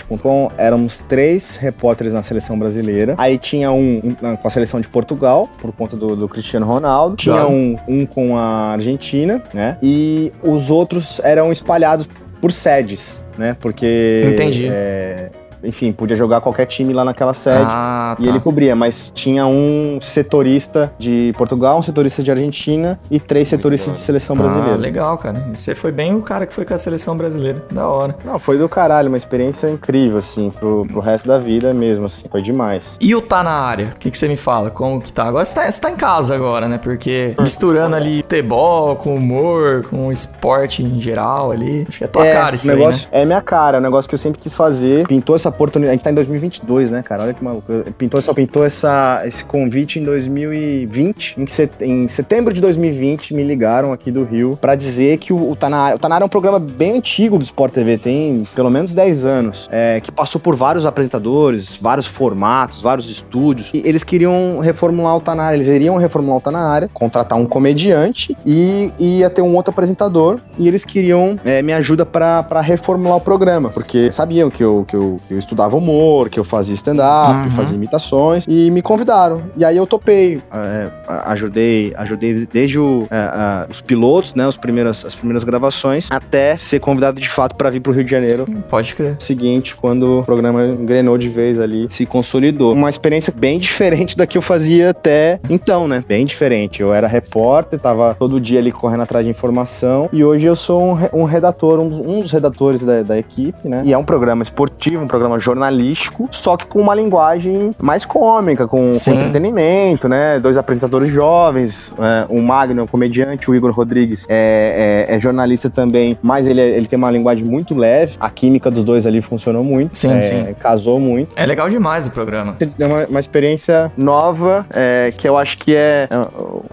Globoesporte.com, éramos três repórteres na seleção brasileira. Aí tinha um, um com a seleção de Portugal, por conta do, do Cristiano Ronaldo. Tinha Claro. um, um com a Argentina, né? E os outros eram espalhados por sedes, né? Porque. Entendi. é, enfim, podia jogar qualquer time lá naquela sede. Ah, tá. E ele cobria, mas tinha um setorista de Portugal, um setorista de Argentina e três setoristas de seleção brasileira. Ah, legal, cara. Você foi bem o cara que foi com a seleção brasileira. Da hora. Não, foi do caralho, uma experiência incrível, assim, pro, pro resto da vida mesmo, assim, foi demais. E o tá na área? O que, que você me fala? Como que tá? Agora você tá, você tá em casa agora, né? Porque misturando ali futebol com humor, com esporte em geral ali. Acho que é tua cara isso o aí, negócio, né? É minha cara, é um negócio que eu sempre quis fazer. Pintou essa oportunidade, a gente tá em 2022, né, cara? Olha que maluco. Pintou, essa, pintou essa, esse convite em 2020. Em, set, em setembro de 2020, me ligaram aqui do Rio pra dizer que o, o na área. O na área é um programa bem antigo do Sport TV, tem pelo menos 10 anos, é, que passou por vários apresentadores, vários formatos, vários estúdios. E eles queriam reformular o na área, eles iriam reformular o na área, contratar um comediante e ia ter um outro apresentador. E eles queriam é, minha ajuda pra reformular o programa, porque sabiam que eu, que eu, que eu estudava humor, que eu fazia stand-up, Uhum. fazia imitações, e me convidaram. E aí eu topei. É, ajudei, ajudei desde o, é, a- os pilotos, né? Os primeiras, as primeiras gravações, até ser convidado de fato pra vir pro Rio de Janeiro Pode crer. seguinte, quando o programa engrenou de vez ali, se consolidou. Uma experiência bem diferente da que eu fazia até então, né? Bem diferente. Eu era repórter, tava todo dia ali correndo atrás de informação, e hoje eu sou um, um redator, um dos, um dos redatores da, da equipe, né? E é um programa esportivo, um programa programa jornalístico, só que com uma linguagem mais cômica, com, com entretenimento, né? Dois apresentadores jovens, é, o Magno é um comediante, o Igor Rodrigues é, é- é jornalista também, mas ele, é- ele tem uma linguagem muito leve. A química dos dois ali funcionou muito. Sim, é, sim. Casou muito. É legal demais o programa. É uma, uma experiência nova, é, que eu acho que é, é,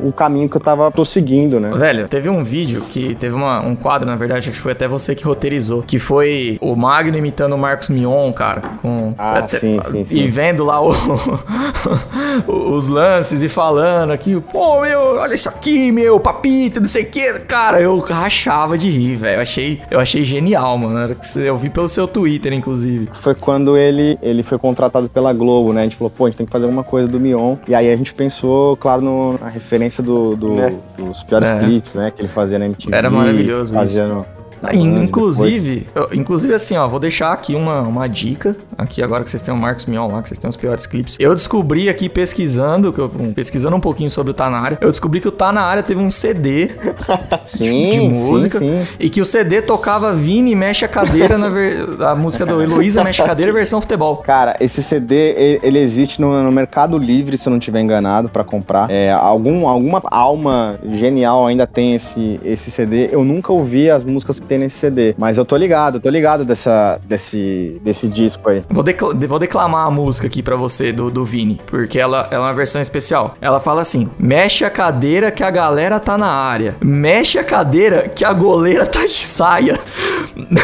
o caminho que eu tava tô seguindo, né? Velho, teve um vídeo que teve uma- um quadro, na verdade, acho que foi até você que roteirizou, que foi o Magno imitando o Marcos Mion, cara, com Ah, até- sim, sim, e sim. vendo lá o- os lances e falando aqui, pô, meu, olha isso aqui, meu, papito, não sei o que, cara, eu rachava de rir, velho. Eu achei, eu achei genial, mano. Era que você- Eu vi pelo seu Twitter, inclusive. Foi quando ele, ele foi contratado pela Globo, né? A gente falou, pô, a gente tem que fazer alguma coisa do Mion. E aí a gente pensou, claro, no- na referência do, do- Né? dos piores É. clipes, né? Que ele fazia na MTV. Era maravilhoso fazia isso. no- depois. Inclusive, eu- inclusive assim, ó, vou deixar aqui uma, uma dica. Aqui agora que vocês têm o Marcos Mion lá, que vocês têm os piores clipes. Eu descobri aqui pesquisando, que eu- pesquisando um pouquinho sobre o Tá Na Área, eu descobri que o Tá Na Área teve um CD Sim, de sim, música sim. e que o CD tocava Vini Mexe a Cadeira na ver- a música do Heloísa Mexe a Cadeira versão futebol. Cara, esse CD, ele, existe no, no Mercado Livre, se eu não estiver enganado, pra comprar. É, algum, alguma alma genial ainda tem esse, esse CD. Eu nunca ouvi as músicas que tem nesse CD, mas eu tô ligado, eu tô ligado dessa, desse, desse disco aí. Vou, decla- vou declamar a música aqui pra você do, do Vini, porque ela, ela é uma versão especial. Ela fala assim: mexe a cadeira que a galera tá na área. Mexe a cadeira que a goleira tá de saia.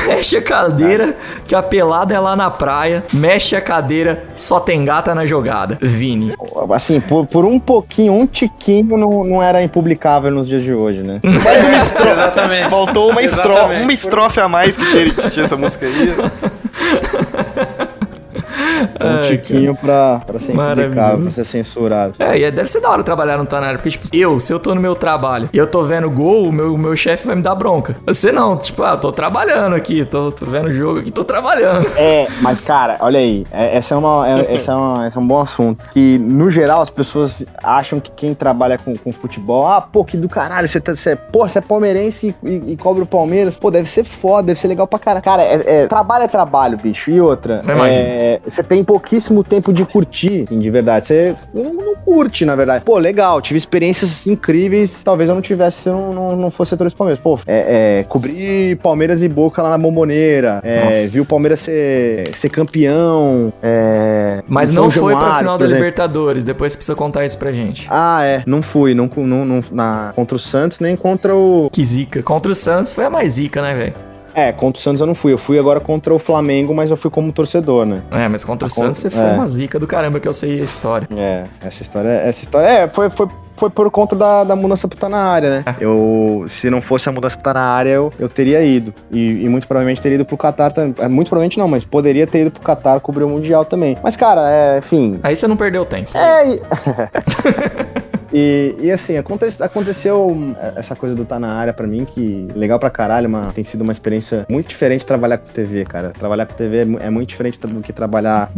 Mexe a cadeira que a pelada é lá na praia. Mexe a cadeira, só tem gata na jogada. Vini. Assim, por, por um pouquinho, um tiquinho, não, não era impublicável nos dias de hoje, né? Mais uma estrofe. Exatamente. Faltou uma, estro... Uma estrofe a mais que, que, que tinha essa música aí. Um tiquinho pra, pra ser Maravilhoso. pra ser censurado. É, e deve ser da hora trabalhar no Tanário, porque, tipo, eu, se eu tô no meu trabalho e eu tô vendo gol, o meu, meu chefe vai me dar bronca. Você não, tipo, ah, tô trabalhando aqui, tô, tô vendo jogo aqui, tô trabalhando. É, mas cara, olha aí, é- essa é, uma, é- essa é uma- esse é um bom assunto. Que, no geral, as pessoas acham que quem trabalha com, com futebol, ah, pô, que do caralho, você, tá, você, pô, você é palmeirense e, e, e cobra o Palmeiras, pô, deve ser foda, deve ser legal pra caralho. Cara, é, é- trabalho é trabalho, bicho. E outra, é, você tem pouquíssimo tempo de curtir, assim, de verdade. Você não, não curte, na verdade. Pô, legal, tive experiências incríveis, talvez eu não tivesse se eu não, não, não fosse do Palmeiras. Pô, é, é, cobrir Palmeiras e Boca lá na Bomboneira, é, viu o Palmeiras ser, ser campeão. é, Mas não foi pra Januário, final da. Libertadores, depois você precisa contar isso pra gente. Ah, é. Não fui. Não, não, não- na, contra o Santos, nem contra o. Que zica. Contra o Santos foi a mais zica, né, velho? É, contra o Santos eu não fui. Eu fui agora contra o Flamengo, mas eu fui como torcedor, né? É, mas contra o A Santos você contra- foi é. uma zica do caramba que eu sei a história. É, essa história. Essa história. É, foi, foi, foi por conta da, da mudança pra estar na área, né? Eu. Se não fosse a mudança pra estar na área, eu, eu teria ido. E, e muito provavelmente teria ido pro Qatar também. É, Muito provavelmente não, mas poderia ter ido pro Qatar cobrir o Mundial também. Mas, cara, é, enfim. Aí você não perdeu tempo. É. E, e, assim, aconte- aconteceu essa coisa do tá na área pra mim, que legal pra caralho, uma, tem sido uma experiência muito diferente trabalhar com TV, cara. Trabalhar com TV é, é muito diferente do que trabalhar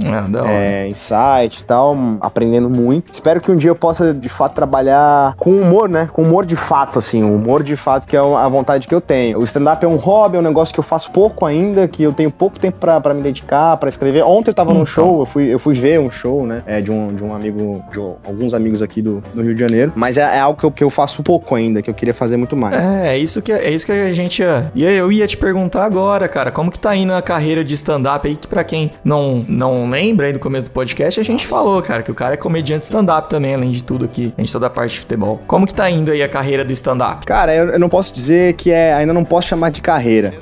É, é, em site e tal, aprendendo muito. Espero que um dia eu possa, de fato, trabalhar com humor, né? Com humor de fato, assim, o humor de fato, que é a vontade que eu tenho. O stand-up é um hobby, é um negócio que eu faço pouco ainda, que eu tenho pouco tempo pra, pra me dedicar, pra escrever. Ontem eu tava num Então. show, eu fui, eu fui ver um show, né? É, de, um, de um amigo, de alguns amigos aqui do, do Rio de Janeiro. Mas é, é algo que eu, que eu faço pouco ainda, que eu queria fazer muito mais. É, é isso que, é isso que a gente ia, ia- Eu ia te perguntar agora, cara. Como que tá indo a carreira de stand-up aí? Que pra quem não, não lembra aí do começo do podcast, a gente falou, cara, que o cara é comediante stand-up também, além de tudo aqui. A gente toda a parte de futebol. Como que tá indo aí a carreira do stand-up? Cara, eu, eu não posso dizer que é. Ainda não posso chamar de carreira.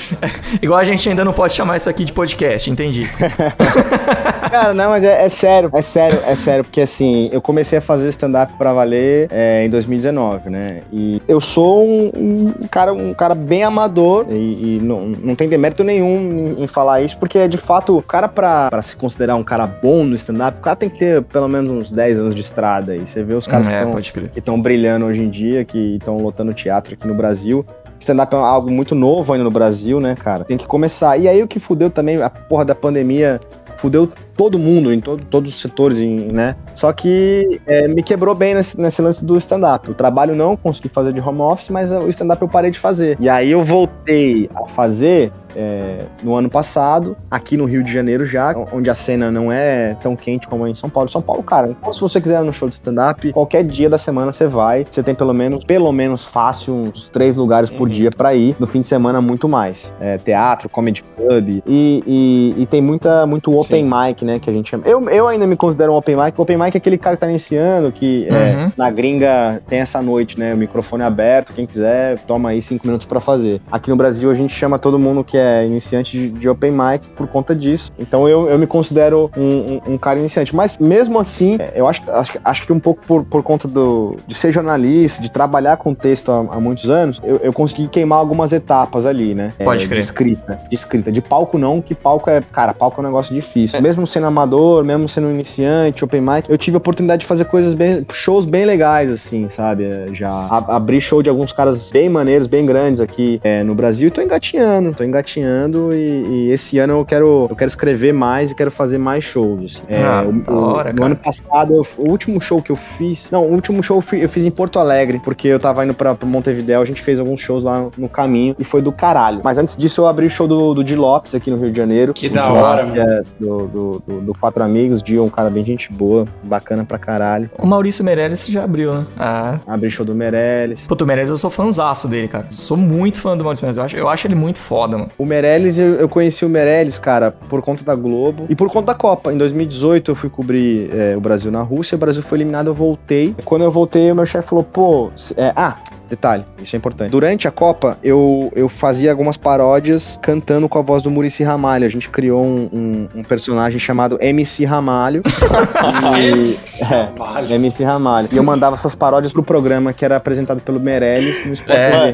Igual a gente ainda não pode chamar isso aqui de podcast, entendi. Cara, não, mas é, é sério, é sério, é sério, porque assim, eu comecei a fazer stand-up pra valer é, em 2019, né? E eu sou um, um cara, um cara bem amador e, e não, não tem demérito nenhum em, em falar isso, porque de fato, o cara pra, pra se considerar um cara bom no stand-up, o cara tem que ter pelo menos uns 10 anos de estrada. E você vê os caras é, que estão brilhando hoje em dia, que estão lotando teatro aqui no Brasil. Stand-up é algo muito novo ainda no Brasil, né, cara? Tem que começar. E aí o que fudeu também, a porra da pandemia fudeu todo mundo, em todo- todos os setores, em- né? Só que é, me quebrou bem nesse, nesse lance do stand-up. O trabalho não consegui fazer de home office, mas o stand-up eu parei de fazer. E aí eu voltei a fazer é, no ano passado, aqui no Rio de Janeiro já, onde a cena não é tão quente como em São Paulo. São Paulo, cara, então, se você quiser no show de stand-up, qualquer dia da semana você vai. Você tem pelo menos, pelo menos fácil, uns três lugares por dia pra ir. No fim de semana, muito mais. É, teatro, comedy club. E, e- e tem muita, muito open mic, né? Que a gente chama. Eu, eu ainda me considero um open mic. Open mic é aquele cara que tá iniciando, que é, Uhum. na gringa tem essa noite, né? O microfone aberto, quem quiser, toma aí cinco minutos pra fazer. Aqui no Brasil a gente chama todo mundo que é iniciante de, de open mic por conta disso. Então eu, eu me considero um, um- um cara iniciante. Mas mesmo assim, é, eu acho, acho, que- acho que um pouco por, por conta do, de ser jornalista, de trabalhar com texto há, há muitos anos, eu, eu consegui queimar algumas etapas ali, né? Pode É, crer. De escrita. De escrita. De palco não, que palco é. Cara, palco é um negócio difícil. Mesmo sendo amador, mesmo sendo iniciante, open mic, eu tive a oportunidade de fazer coisas bem. shows bem legais, assim, sabe? É, Já abri show de alguns caras bem maneiros, bem grandes aqui é, no Brasil e tô engatinhando, tô engatinhando e, e esse ano eu quero, eu quero escrever mais e quero fazer mais shows. assim. É, Ah, o- da o- hora, no cara. ano passado, eu- o último show que eu fiz. Não, o último show eu fi- eu fiz em Porto Alegre, porque eu tava indo pra, pra Montevidéu, a gente fez alguns shows lá no, no caminho e foi do caralho. Mas antes disso, eu abri o show do, do Di Lopes aqui no Rio de Janeiro. Que O da hora, Lopes, mano. é, do, do, do, do Quatro Amigos, Dio, um cara bem gente boa, bacana pra caralho. O Maurício Meirelles já abriu, né? Ah. Abri show do Meirelles. Puta, o Meirelles eu sou fãzaço dele, cara. Sou muito fã do Maurício Meirelles. Eu acho, eu acho ele muito foda, mano. O Meirelles, eu, eu conheci o Meirelles, cara, por conta da Globo e por conta da Copa. Em 2018 eu fui cobrir é, o Brasil na Rússia, o Brasil foi eliminado, eu voltei. Quando eu voltei, o meu chefe falou, pô, é, ah, detalhe, isso é importante. Durante a Copa, eu, eu fazia algumas paródias cantando com a voz do Murici Ramalho. A gente criou um, um- um personagem chamado MC Ramalho. MC é, Ramalho. MC Ramalho. E eu mandava essas paródias pro programa que era apresentado pelo Meirelles no Sport É, TV.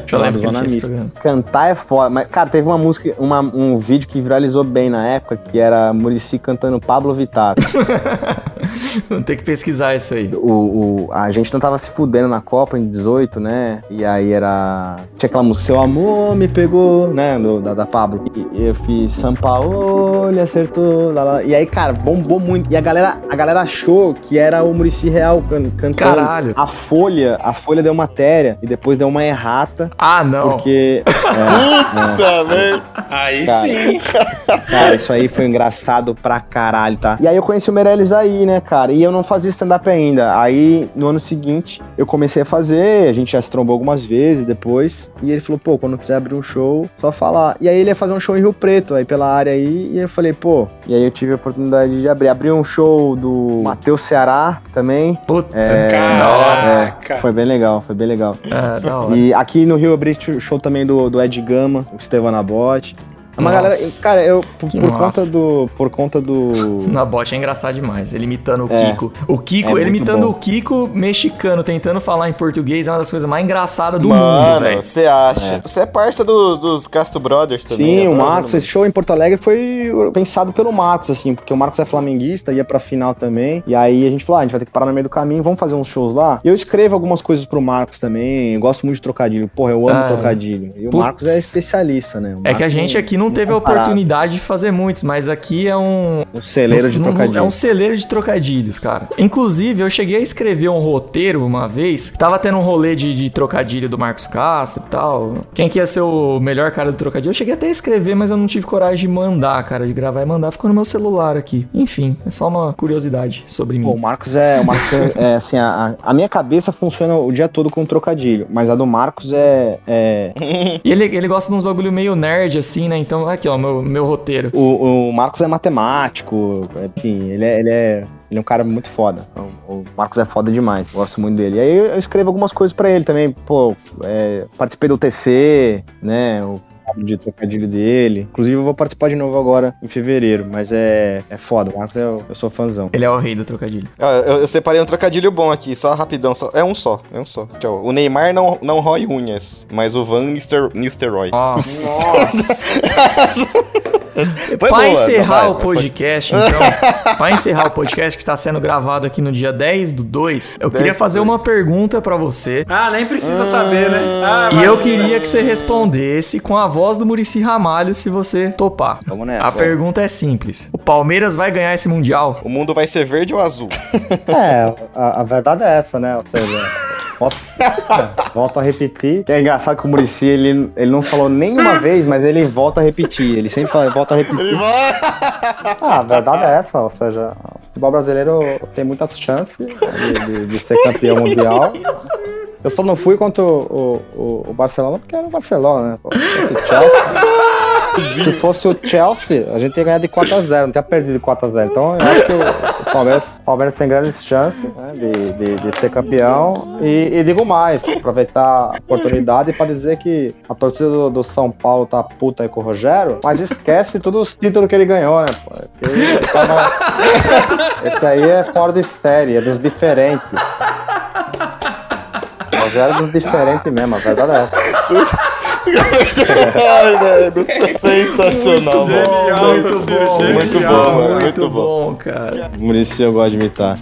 Cantar é foda, mas, cara, teve uma música, uma- um vídeo que viralizou bem na época, que era Murici cantando Pablo Vittar. Vou ter que pesquisar isso aí. o, o- a gente não tava se fudendo na Copa em 18, né? E aí era. Tinha aquela música, Seu Amor me pegou, né? do- da, da Pablo. E, eu fiz São Paulo, ele acertou. lá, lá. E aí, cara, bombou muito. E a galera, a galera achou que era o Murici Real can- cantando. Caralho. A Folha, a Folha deu matéria e depois deu uma errata. Ah, não. Porque. é, Puta merda. Aí Cara. sim. Cara, isso aí foi engraçado pra caralho, tá? E aí eu conheci o Meirelles aí, né, cara? E eu não fazia stand-up ainda. Aí, no ano seguinte, eu comecei a fazer, a gente já se trombou algumas vezes depois. E ele falou, pô, quando quiser abrir um show, só falar. E aí ele ia fazer um show em Rio Preto, aí pela área aí. E eu falei, pô. E aí eu tive a oportunidade de abrir. Abri um show do Matheus Ceará também. Puta, É, Caraca. Foi bem legal, foi bem legal. é, da hora. E aqui no Rio eu abri show também do, do Ed Gama, o Estevão Nabote. É Uma Nossa. galera, cara, eu por, por conta do por conta do Na bot é engraçado demais. Ele imitando o É. Kiko. O Kiko, É ele imitando bom. o Kiko mexicano, tentando falar em português, é uma das coisas mais engraçadas do mundo, Mano, velho. você acha? Você é parça dos, dos Castro Brothers também. Sim, o Marcos, esse show em Porto Alegre foi pensado pelo Marcos, assim, porque o Marcos é flamenguista, ia pra final também. E aí a gente falou: ah, a gente vai ter que parar no meio do caminho, vamos fazer uns shows lá. E eu escrevo algumas coisas pro Marcos também. Eu gosto muito de trocadilho. Porra, eu amo Ah. trocadilho. E o. Marcos é especialista, né? É que a gente aqui não teve a oportunidade de fazer muitos, mas aqui é um. Um celeiro de um- trocadilho. É um celeiro de trocadilhos, cara. Inclusive, eu cheguei a escrever um roteiro uma vez. Tava tendo um rolê de, de trocadilho do Marcos Castro e tal. Quem que ia ser o melhor cara do trocadilho? Eu cheguei até a escrever, mas eu não tive coragem de mandar, cara, de gravar e mandar. Ficou no meu celular aqui. Enfim, é só uma curiosidade sobre mim. Pô, o Marcos é. O Marcos é, é, assim, a, a minha cabeça funciona o dia todo com trocadilho, mas a do Marcos é. é E ele, ele gosta de uns bagulho meio nerd, assim, né? Então, aqui, ó, meu, meu roteiro. o, o Marcos é matemático, enfim, ele é. Ele é ele é um cara muito foda. Então, O Marcos é foda demais. Gosto muito dele. E aí eu escrevo algumas coisas pra ele também. Pô, é, participei do TC, né? De trocadilho dele. Inclusive, eu vou participar de novo agora em fevereiro. Mas é, é foda. O Marcos, eu, eu sou fãzão. Ele é o rei do trocadilho. Ó, eu, eu separei um trocadilho bom aqui, só rapidão. Só, é um só, é um só. Ó, o Neymar não, não rói unhas, mas o Van Nister, Nistelrooy. Nossa. Foi pra boa, encerrar vai, o mas foi- podcast, então, pra encerrar o podcast que está sendo gravado aqui no dia 10 do 2, eu 10 queria fazer 2. uma pergunta pra você. Ah, nem precisa saber, né? Ah, E eu queria que você respondesse com a voz do Murici Ramalho, se você topar. Vamos nessa. A pergunta é simples. O Palmeiras vai ganhar esse Mundial? O mundo vai ser verde ou azul? É, a, a verdade é essa, né? Ou seja, Volto, volto a repetir. Que é engraçado que o Murici, ele, ele não falou nenhuma vez, mas ele volta a repetir. Ele sempre fala, volta a repetir. Ah, a verdade é essa, ou seja, o futebol brasileiro tem muitas chances de, de- de ser campeão mundial. Eu só não fui contra o, o- o Barcelona porque era o Barcelona, né? pô. Se fosse o Chelsea, se fosse o Chelsea, a gente ia ganhar de 4x0, não tinha perdido de 4x0. Então eu acho que o, Palmeiras, Palmeiras tem grandes chances né, de, de- de ser campeão. E, e digo mais, aproveitar a oportunidade para dizer que a torcida do, do São Paulo tá puta aí com o Rogério, mas esquece todos os títulos que ele ganhou, né? pô? Ele tava- Esse aí é fora de série, é dos diferentes. O Rogério é dos diferentes mesmo, a verdade é essa. Ai, velho. Sensacional, mano. genial, muito bom, Muito bom, muito bom, cara. Murici eu gosto de imitar.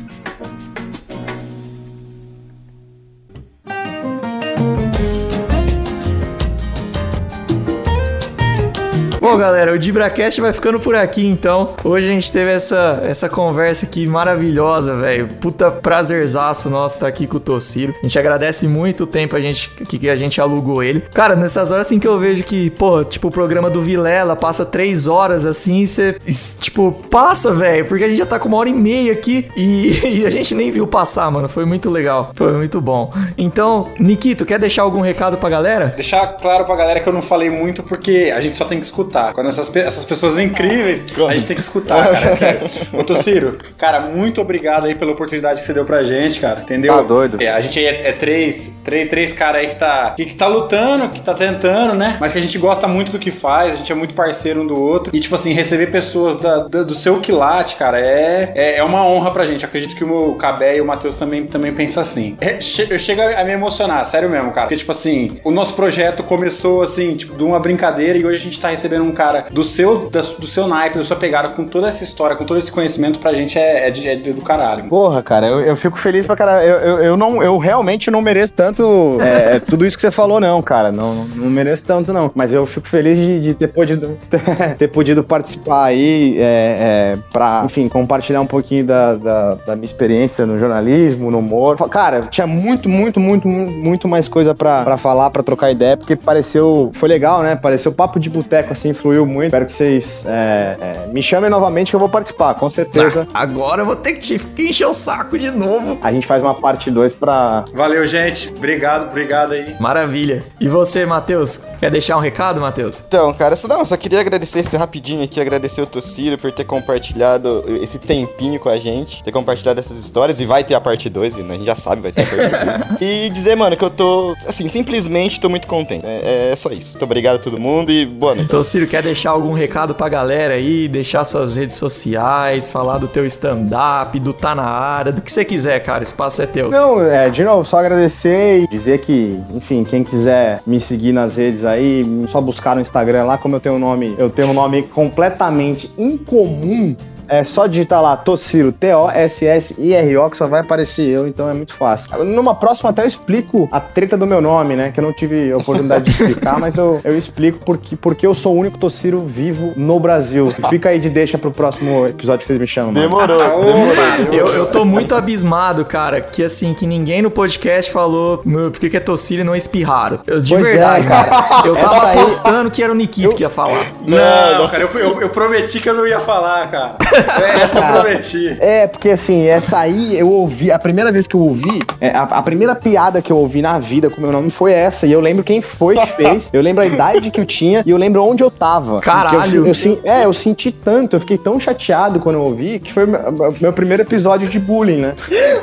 Bom, galera, o DibraCast vai ficando por aqui, então. Hoje a gente teve essa, essa conversa aqui maravilhosa, velho. Puta prazerzaço nosso estar aqui com o Tociro. A gente agradece muito o tempo a gente, que, que a gente alugou ele. Cara, nessas horas assim que eu vejo que, pô, tipo, o programa do Vilela passa três horas assim, você, tipo, passa, velho, porque a gente já tá com uma hora e meia aqui e, e a gente nem viu passar, mano. Foi muito legal. Foi muito bom. Então, Nikito, quer deixar algum recado pra galera? Deixar claro pra galera que eu não falei muito porque a gente só tem que escutar. Quando essas, essas pessoas incríveis, a gente tem que escutar, cara. É sério. Ô, Tociro, cara, muito obrigado aí pela oportunidade que você deu pra gente, cara. Entendeu? Tá doido. É, a gente aí é, é três, três, três caras aí que tá, que, que tá lutando, que tá tentando, né? Mas que a gente gosta muito do que faz, a gente é muito parceiro um do outro. E, tipo assim, receber pessoas da, da- do seu quilate, cara, é, é, é uma honra pra gente. Eu acredito que o Cabé e o Matheus também, também pensam assim. É, che- eu chego a me emocionar, sério mesmo, cara. Porque, tipo assim, o nosso projeto começou, assim, tipo, de uma brincadeira e hoje a gente tá recebendo um cara do seu, do seu naipe, da sua pegada, com toda essa história, com todo esse conhecimento, pra gente é, é, é do caralho. Porra, cara, eu, eu fico feliz pra cara. Eu, eu, eu não, eu realmente não mereço tanto é, tudo isso que você falou, não, cara. Não, não mereço tanto, não. Mas eu fico feliz de, de ter podido ter podido participar aí é, é, pra, enfim, compartilhar um pouquinho da, da, da minha experiência no jornalismo, no humor. Cara, tinha muito, muito, muito, mu- muito mais coisa pra, pra falar, pra trocar ideia, porque pareceu. Foi legal, né? Pareceu papo de boteco, assim, fluiu muito. Espero que vocês é, é, me chamem novamente que eu vou participar, com certeza. Ah, agora eu vou ter que te encher o saco de novo. A gente faz uma parte 2 pra. Valeu, gente. Obrigado, obrigado aí. Maravilha. E você, Matheus? Quer deixar um recado, Matheus? Então, cara, só, não, só queria agradecer esse rapidinho aqui, agradecer o Tociro por ter compartilhado esse tempinho com a gente, ter compartilhado essas histórias, e vai ter a parte 2, né? A gente já sabe, vai ter a parte 2. e dizer, mano, que eu tô, assim, simplesmente tô muito contente. É, é só isso. Muito obrigado a todo mundo e boa noite. Então, Quer deixar algum recado pra galera aí? Deixar suas redes sociais, falar do teu stand-up, do Tá Na Área, do que você quiser, cara. O espaço é teu. Não, é, de novo, só agradecer e dizer que, enfim, quem quiser me seguir nas redes aí, só buscar no Instagram lá, como eu tenho um nome, eu tenho um nome completamente incomum. É só digitar lá Tossiro, T-O-S-S-I-R-O, que só vai aparecer eu, então é muito fácil. Numa próxima até eu explico a treta do meu nome, né? Que eu não tive a oportunidade de explicar, mas eu, eu explico porque, porque eu sou o único Tossiro vivo no Brasil. Fica aí de deixa pro próximo episódio que vocês me chamam. mano. Demorou, Opa, demorou. Eu, eu tô muito abismado, cara, que assim, que ninguém no podcast falou por que que é Tossiro e não espirraram. Eu, de Pois é, verdade, cara. Eu tava aí- apostando que era o Nikito que ia falar. Não, cara, eu, eu- eu prometi que eu não ia falar, cara. Essa eu prometi. É, porque assim, essa aí eu ouvi, a primeira vez que eu ouvi, é, a, a primeira piada que eu ouvi na vida com o meu nome foi essa. E eu lembro quem foi que fez, eu lembro a idade que eu tinha e eu lembro onde eu tava. Caralho. Eu, eu, sen- é, eu senti tanto, eu fiquei tão chateado quando eu ouvi, que foi o meu, meu primeiro episódio de bullying, né?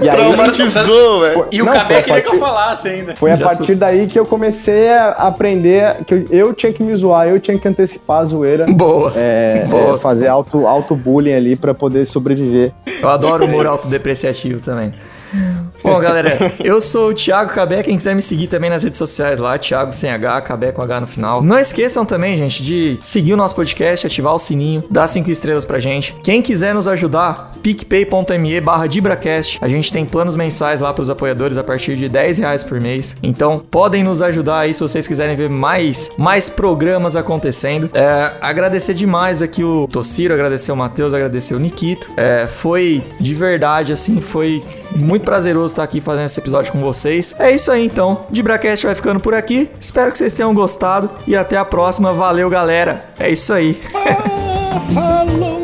E aí, Traumatizou, velho. E o Cabé a queria que eu falasse ainda. foi a Já partir daí que eu comecei a aprender que eu, eu tinha que me zoar, eu tinha que antecipar a zoeira. Boa. É, Boa. é, fazer auto, auto bullying ali pra poder sobreviver. Eu adoro o humor autodepreciativo também. Bom, galera, eu sou o Thiago Cabé. Quem quiser me seguir também nas redes sociais lá, Thiago sem H, Cabé com H no final. Não esqueçam também, gente, de seguir o nosso podcast, ativar o sininho, dar cinco estrelas pra gente. Quem quiser nos ajudar, picpay.me barra DibraCast. A gente tem planos mensais lá pros apoiadores a partir de 10 reais por mês. Então, podem nos ajudar aí se vocês quiserem ver mais, mais programas acontecendo. É, agradecer demais aqui o Tociro, agradecer o Matheus, agradecer o Nikito. É, foi de verdade, assim, foi Muito prazeroso estar aqui fazendo esse episódio com vocês. É isso aí então. De Bracast vai ficando por aqui. Espero que vocês tenham gostado e até a próxima. Valeu, galera. É isso aí. Falou!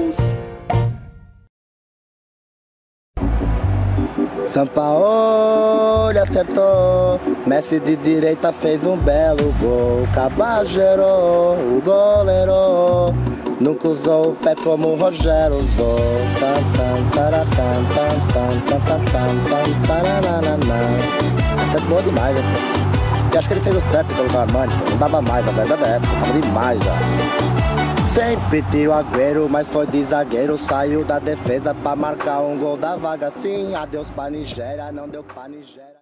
Sampaoli acertou, Messi de direita fez um belo gol. Cabajero, o goleiro, nunca usou o pé como o Rogério usou. Isso é bom demais, né? E acho que ele fez o certo pelo Armani, não dava mais, a verdade é essa, tava demais já. Sempre tio Agüero, mas foi de zagueiro. Saiu da defesa pra marcar um gol da vaga. Sim, adeus pra Nigéria, não deu pra Nigéria.